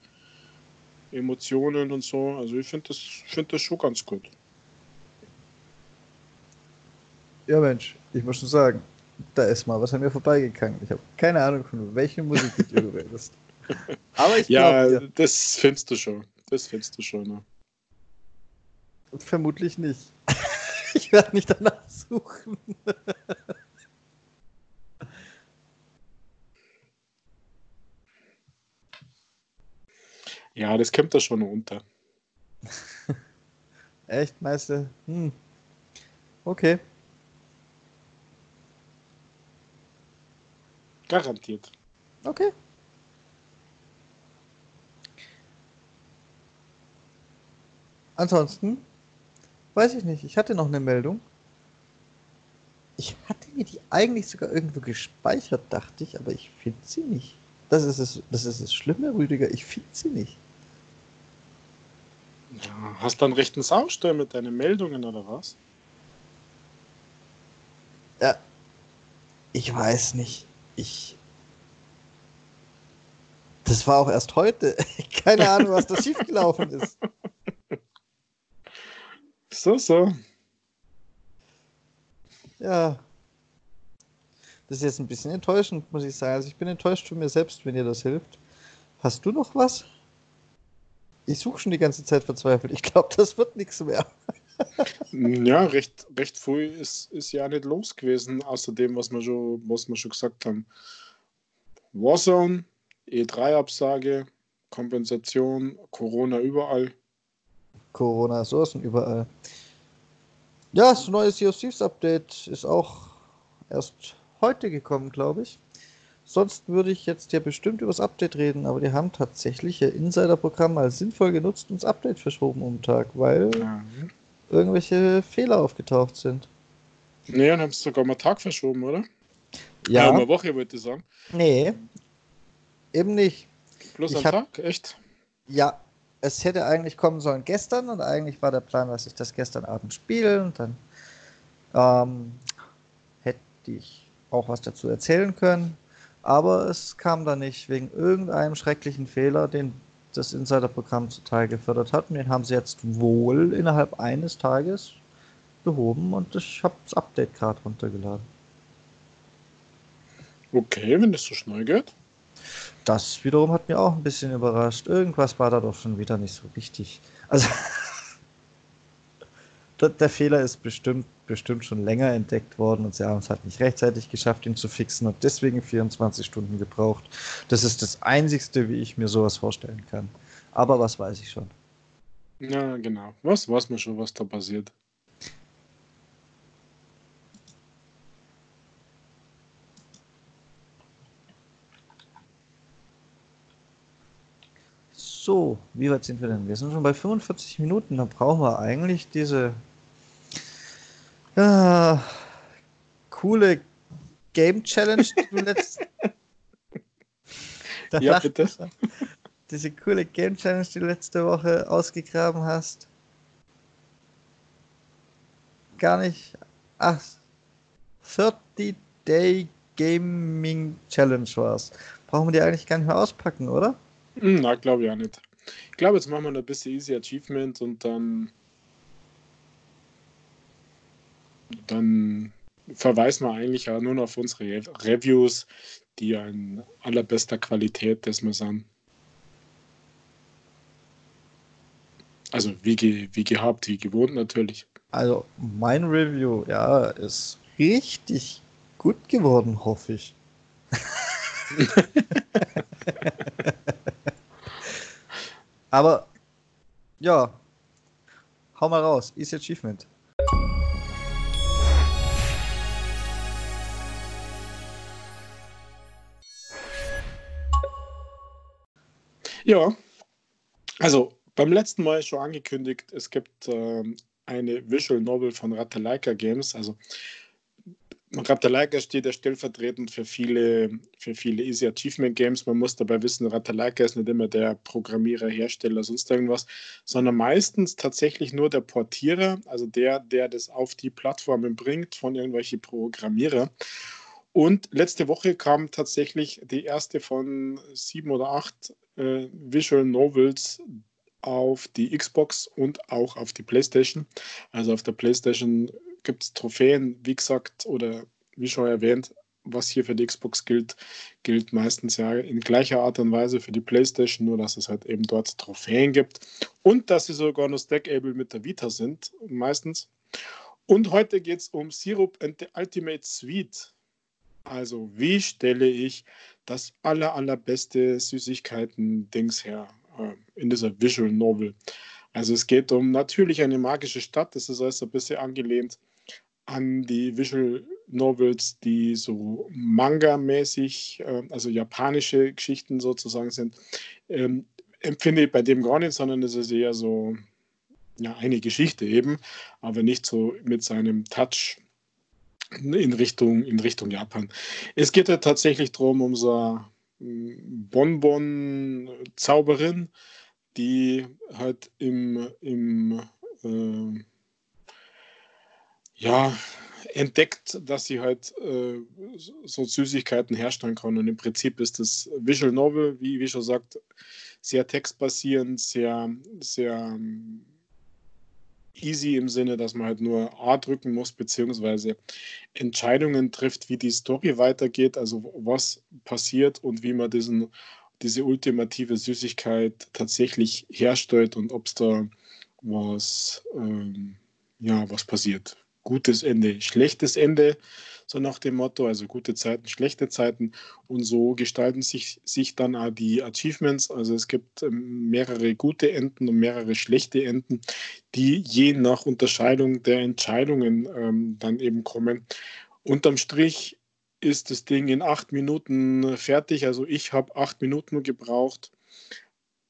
Emotionen und so. Also ich finde das, find das schon ganz gut. Ja Mensch, ich muss schon sagen, da ist mal was an mir vorbeigegangen. Ich habe keine Ahnung, von welchem Musikvideo du redest. Aber ich Ja, glaub, das findest du schon. Das findest du schon. Ne? Vermutlich nicht. ich werde nicht danach suchen. ja, das kommt da schon unter. Echt, Meister? Hm. Okay. Garantiert. Okay. Ansonsten weiß ich nicht. Ich hatte noch eine Meldung. Ich hatte mir die eigentlich sogar irgendwo gespeichert, dachte ich, aber ich finde sie nicht. Das ist es, das ist das Schlimme, Rüdiger. Ich finde sie nicht. Ja, hast du einen rechten Saustall mit deinen Meldungen oder was? Ja. Ich weiß nicht ich. Das war auch erst heute. Keine Ahnung, was da schiefgelaufen ist. So, so. Ja. Das ist jetzt ein bisschen enttäuschend, muss ich sagen. Also ich bin enttäuscht von mir selbst, wenn dir das hilft. Hast du noch was? Ich suche schon die ganze Zeit verzweifelt. Ich glaube, das wird nichts mehr. Ja, recht, recht früh ist, ist ja nicht los gewesen, außer dem, was wir schon, was wir schon gesagt haben. Warzone, E3-Absage, Kompensation, Corona überall. Corona Sourcen überall. Ja, das neue Sea of Thieves Update ist auch erst heute gekommen, glaube ich. sonst würde ich jetzt ja bestimmt über das Update reden, aber die haben tatsächlich ihr Insider-Programm mal sinnvoll genutzt und das Update verschoben um den Tag, weil mhm. Irgendwelche Fehler aufgetaucht sind. Nee, dann haben sie sogar mal Tag verschoben, oder? Ja. ja eine Woche, wollte ich sagen. Nee, eben nicht. Bloß am Tag, echt? Ja, es hätte eigentlich kommen sollen gestern und eigentlich war der Plan, dass ich das gestern Abend spiele und dann ähm, hätte ich auch was dazu erzählen können. Aber es kam dann nicht wegen irgendeinem schrecklichen Fehler, den das Insider-Programm zuteil gefördert hat. Und den haben sie jetzt wohl innerhalb eines Tages behoben und ich habe das Update gerade runtergeladen. Okay, wenn das so schnell geht. Das wiederum hat mir auch ein bisschen überrascht. Irgendwas war da doch schon wieder nicht so richtig. Also, der Fehler ist bestimmt, bestimmt schon länger entdeckt worden und sie haben es halt nicht rechtzeitig geschafft, ihn zu fixen und deswegen 24 Stunden gebraucht. Das ist das Einzigste, wie ich mir sowas vorstellen kann. Aber was weiß ich schon. Ja, genau. Was weiß man schon, was da passiert? So, wie weit sind wir denn? Wir sind schon bei 45 Minuten. Da brauchen wir eigentlich diese ja, coole Game Challenge, die du letzt... ja, bitte. Diese coole Game Challenge, die du letzte Woche ausgegraben hast. Gar nicht. Ach, 30 Day Gaming Challenge war's. Brauchen wir die eigentlich gar nicht mehr auspacken, oder? Hm, na, glaube ich auch nicht. Ich glaube, jetzt machen wir ein bisschen Easy Achievement und dann. Dann verweisen wir eigentlich nur noch auf unsere Reviews, die in allerbester Qualität das wir sind. Also wie, ge wie gehabt, wie gewohnt natürlich. Also mein Review, ja, ist richtig gut geworden, hoffe ich. Aber ja, hau mal raus. Easy Achievement. Ja, also beim letzten Mal schon angekündigt, es gibt ähm, eine Visual Novel von Ratalaika Games. Also Ratalaika steht ja stellvertretend für viele, für viele Easy Achievement Games. Man muss dabei wissen, Ratalaika ist nicht immer der Programmierer, Hersteller, sonst irgendwas, sondern meistens tatsächlich nur der Portierer, also der, der das auf die Plattformen bringt von irgendwelchen Programmierer. Und letzte Woche kam tatsächlich die erste von sieben oder acht äh, Visual Novels auf die Xbox und auch auf die PlayStation. Also auf der PlayStation gibt es Trophäen, wie gesagt, oder wie schon erwähnt, was hier für die Xbox gilt, gilt meistens ja in gleicher Art und Weise für die PlayStation, nur dass es halt eben dort Trophäen gibt und dass sie sogar noch stackable mit der Vita sind, meistens. Und heute geht es um Syrup and the Ultimate Sweet. Also, wie stelle ich das aller, allerbeste Süßigkeiten-Dings her äh, in dieser Visual Novel? Also, es geht um natürlich eine magische Stadt, das ist also ein bisschen angelehnt an die Visual Novels, die so Manga-mäßig, äh, also japanische Geschichten sozusagen sind, ähm, empfinde ich bei dem gar nicht, sondern es ist eher so ja, eine Geschichte eben, aber nicht so mit seinem Touch in Richtung, in Richtung Japan. Es geht ja tatsächlich darum, um eine hm, Bonbon-Zauberin, die halt im, im äh, ja, entdeckt, dass sie halt äh, so Süßigkeiten herstellen kann. Und im Prinzip ist das Visual Novel, wie, wie schon sagt, sehr textbasierend, sehr, sehr ähm, easy im Sinne, dass man halt nur A drücken muss, beziehungsweise Entscheidungen trifft, wie die Story weitergeht, also was passiert und wie man diesen, diese ultimative Süßigkeit tatsächlich herstellt und ob es da was, ähm, ja, was passiert. Gutes Ende, schlechtes Ende, so nach dem Motto, also gute Zeiten, schlechte Zeiten. Und so gestalten sich, sich dann auch die Achievements. Also es gibt ähm, mehrere gute Enden und mehrere schlechte Enden, die je nach Unterscheidung der Entscheidungen ähm, dann eben kommen. Unterm Strich ist das Ding in acht Minuten fertig. Also ich habe acht Minuten gebraucht,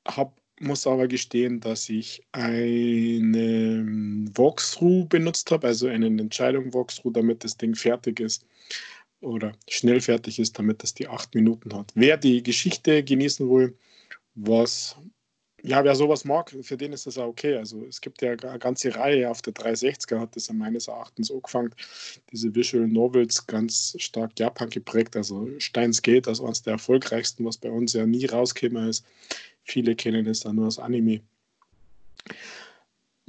hab, muss aber gestehen, dass ich einen Walkthrough benutzt habe, also einen Entscheidung Walkthrough, damit das Ding fertig ist oder schnell fertig ist, damit es die acht Minuten hat. Wer die Geschichte genießen will, was ja, wer sowas mag, für den ist das auch okay. Also es gibt ja eine ganze Reihe auf der 360er, hat das ja meines Erachtens angefangen. Diese Visual Novels ganz stark Japan geprägt. Also Steins Gate als eines der erfolgreichsten, was bei uns ja nie rausgekommen ist. Viele kennen es dann nur als Anime.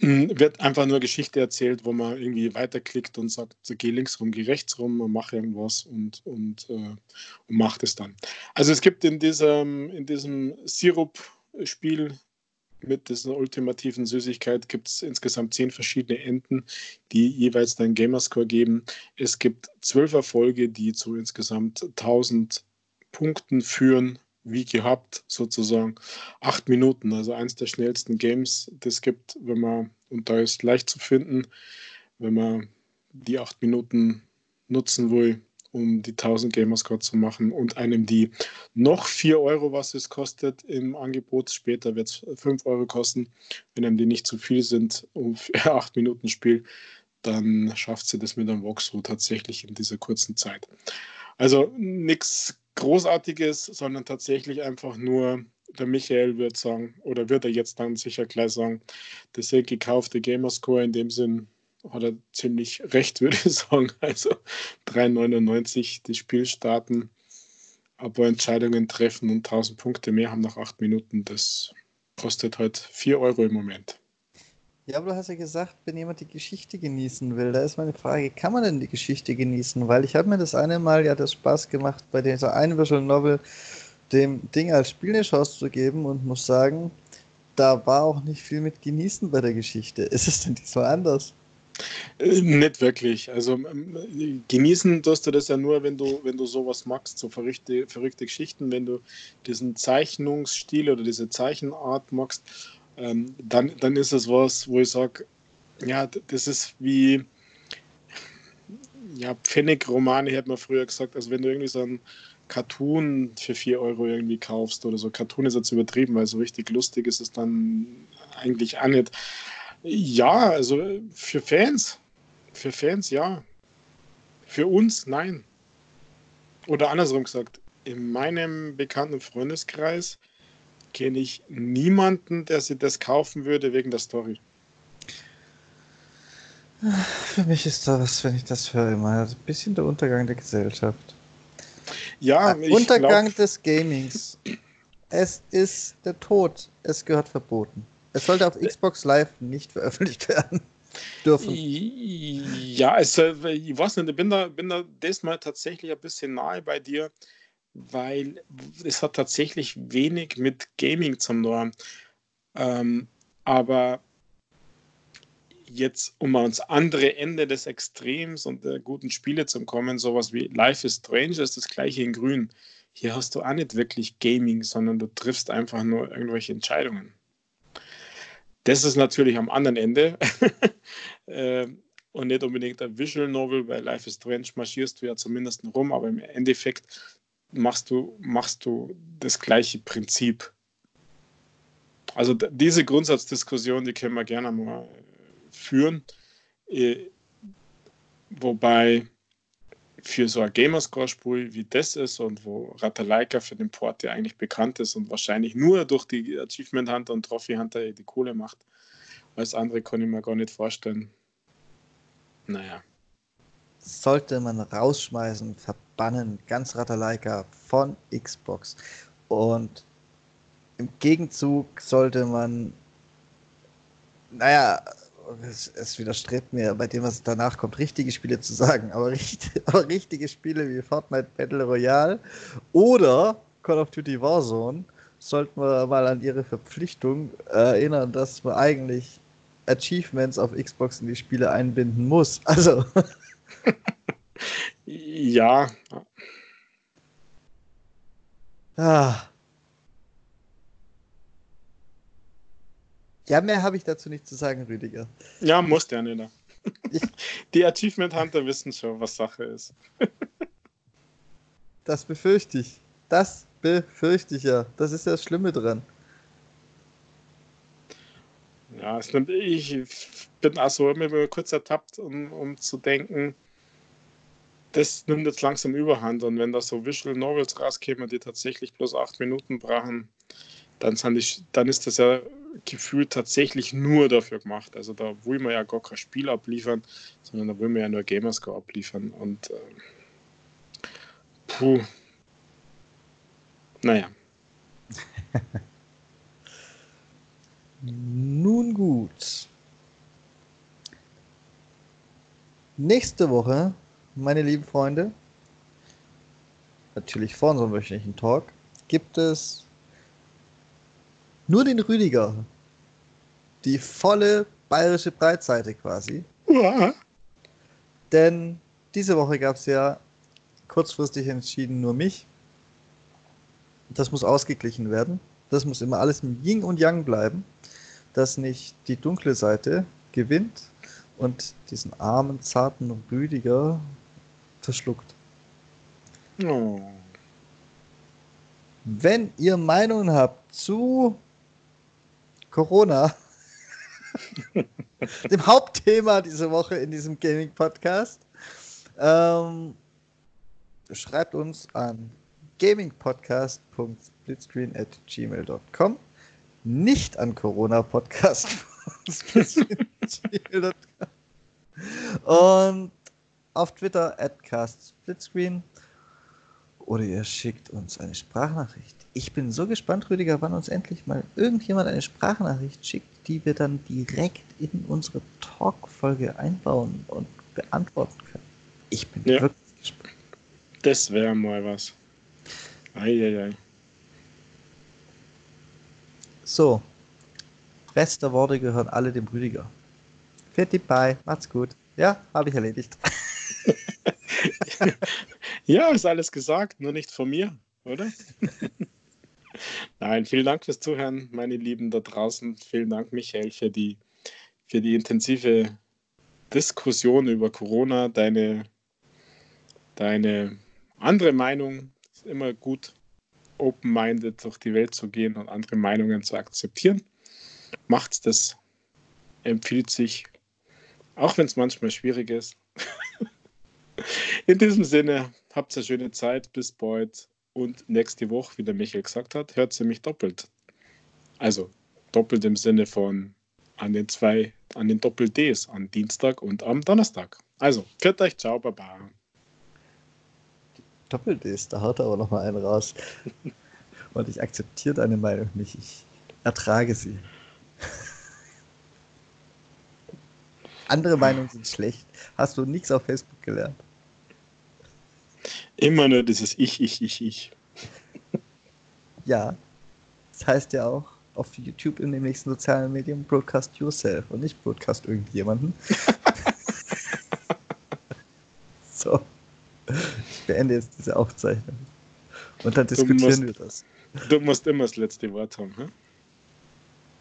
Hm, wird einfach nur Geschichte erzählt, wo man irgendwie weiterklickt und sagt, geh links rum, geh rechts rum und mach irgendwas und, und, äh, und macht es dann. Also es gibt in diesem, in diesem Sirup-Spiel mit dieser ultimativen Süßigkeit gibt es insgesamt zehn verschiedene Enden, die jeweils deinen Gamerscore geben. Es gibt zwölf Erfolge, die zu insgesamt 1000 Punkten führen, wie gehabt, sozusagen. Acht Minuten, also eins der schnellsten Games, das gibt, wenn man, und da ist leicht zu finden, wenn man die acht Minuten nutzen will, um die 1000 Gamerscore zu machen und einem die noch 4 Euro, was es kostet im Angebot. Später wird es 5 Euro kosten. Wenn einem die nicht zu viel sind um 8 Minuten Spiel, dann schafft sie das mit einem Walkthrough tatsächlich in dieser kurzen Zeit. Also nichts Großartiges, sondern tatsächlich einfach nur, der Michael wird sagen, oder wird er jetzt dann sicher gleich sagen, das ist gekaufte Gamerscore in dem Sinn hat er ziemlich recht, würde ich sagen. Also 3,99 das Spiel starten, aber Entscheidungen treffen und 1000 Punkte mehr haben nach 8 Minuten. Das kostet halt 4 Euro im Moment. Ja, aber du hast ja gesagt, wenn jemand die Geschichte genießen will, da ist meine Frage, kann man denn die Geschichte genießen? Weil ich habe mir das eine Mal ja das Spaß gemacht, bei dieser einen Visual Novel dem Ding als Spiel eine Chance zu geben und muss sagen, da war auch nicht viel mit genießen bei der Geschichte. Ist es denn diesmal anders? Äh, nicht wirklich. Also ähm, genießen tust du das ja nur, wenn du, wenn du sowas magst, so verrückte, verrückte Geschichten, wenn du diesen Zeichnungsstil oder diese Zeichenart magst, ähm, dann, dann ist es was, wo ich sage, ja, das ist wie ja, Pfennig-Romane, hätte man früher gesagt. Also wenn du irgendwie so ein Cartoon für 4 Euro irgendwie kaufst oder so. Cartoon ist jetzt übertrieben, weil so richtig lustig ist es dann eigentlich auch nicht. Ja, also für Fans. Für Fans, ja. Für uns, nein. Oder andersrum gesagt, in meinem bekannten Freundeskreis kenne ich niemanden, der sich das kaufen würde wegen der Story. Für mich ist das, wenn ich das höre, immer ein bisschen der Untergang der Gesellschaft. Ja, der Untergang glaub... des Gamings. Es ist der Tod. Es gehört verboten. Es sollte auf Xbox Live nicht veröffentlicht werden dürfen. Ja, also, ich weiß nicht, ich bin da, bin da diesmal tatsächlich ein bisschen nahe bei dir, weil es hat tatsächlich wenig mit Gaming zum tun. Ähm, aber jetzt, um ans andere Ende des Extrems und der guten Spiele zu kommen, sowas wie Life is Strange ist das gleiche in Grün. Hier hast du auch nicht wirklich Gaming, sondern du triffst einfach nur irgendwelche Entscheidungen. Das ist natürlich am anderen Ende äh, und nicht unbedingt ein Visual Novel, weil Life is Strange marschierst du ja zumindest rum, aber im Endeffekt machst du, machst du das gleiche Prinzip. Also diese Grundsatzdiskussion, die können wir gerne mal führen, äh, wobei für so ein Gamerscore-Spiel wie das ist und wo Ratalaika für den Port ja eigentlich bekannt ist und wahrscheinlich nur durch die Achievement Hunter und Trophy Hunter die Kohle macht. Als andere kann ich mir gar nicht vorstellen. Naja. Sollte man rausschmeißen, verbannen, ganz Ratalaika von Xbox. Und im Gegenzug sollte man, naja, es, es, widerstrebt mir bei dem, was danach kommt, richtige Spiele zu sagen, aber, richtig, aber richtige Spiele wie Fortnite Battle Royale oder Call of Duty Warzone sollten wir mal an ihre Verpflichtung erinnern, dass man eigentlich Achievements auf Xbox in die Spiele einbinden muss. Also. ja. Ah. Ja, mehr habe ich dazu nicht zu sagen, Rüdiger. Ja, muss der nicht. Die Achievement Hunter wissen schon, was Sache ist. Das befürchte ich. Das befürchte ich ja. Das ist ja das Schlimme dran. Ja, es nimmt, ich bin also immer kurz ertappt, um, um zu denken, das nimmt jetzt langsam überhand. Und wenn da so Visual Novels rauskämen, die tatsächlich bloß acht Minuten brauchen, dann, ich, dann ist das ja gefühlt tatsächlich nur dafür gemacht. Also da will man ja gar kein Spiel abliefern, sondern da will man ja nur Gamerscore abliefern. Und äh, puh. Naja. Nun gut. Nächste Woche, meine lieben Freunde, natürlich vor unserem wöchentlichen Talk, gibt es nur den Rüdiger. Die volle bayerische Breitseite quasi. Ja. Denn diese Woche gab es ja kurzfristig entschieden nur mich. Das muss ausgeglichen werden. Das muss immer alles im Yin und Yang bleiben dass nicht die dunkle Seite gewinnt und diesen armen, zarten Rüdiger verschluckt. Oh. Wenn ihr Meinungen habt zu Corona, dem Hauptthema diese Woche in diesem Gaming-Podcast, ähm, schreibt uns an gamingpodcast.splitscreen at gmail.com nicht an Corona-Podcast. Und auf Twitter at castsplitscreen oder ihr schickt uns eine Sprachnachricht. Ich bin so gespannt, Rüdiger, wann uns endlich mal irgendjemand eine Sprachnachricht schickt, die wir dann direkt in unsere Talk-Folge einbauen und beantworten können. Ich bin ja. wirklich gespannt. Das wäre mal was. Eieiei. So. Rest der Worte gehören alle dem Rüdiger. Fertig, bye. Macht's gut. Ja, habe ich erledigt. ja, ist alles gesagt, nur nicht von mir, oder? Nein, vielen Dank fürs Zuhören, meine Lieben da draußen. Vielen Dank, Michael, für die, für die intensive Diskussion über Corona. Deine, deine andere Meinung ist immer gut open-minded durch die Welt zu gehen und andere Meinungen zu akzeptieren. Macht das, empfiehlt sich, auch wenn es manchmal schwierig ist. In diesem Sinne, habt eine schöne Zeit, bis bald und nächste Woche, wie der Michael gesagt hat, hört sie mich doppelt. Also doppelt im Sinne von an den zwei, an den Doppel-Ds, an Dienstag und am Donnerstag. Also, führt euch, ciao, baba. Doppel-Ds, da haut er aber noch mal einen raus. Und ich akzeptiere deine Meinung nicht. Ich ertrage sie. Andere Meinungen sind schlecht. Hast du nichts auf Facebook gelernt? Immer nur dieses Ich, Ich, Ich, Ich. Ja. Das heißt ja auch auf YouTube in dem nächsten sozialen Medium Broadcast Yourself und nicht Broadcast irgendjemanden. so. Ich beende jetzt diese Aufzeichnung. Und dann diskutieren musst, wir das. Du musst immer das letzte Wort haben. Hm?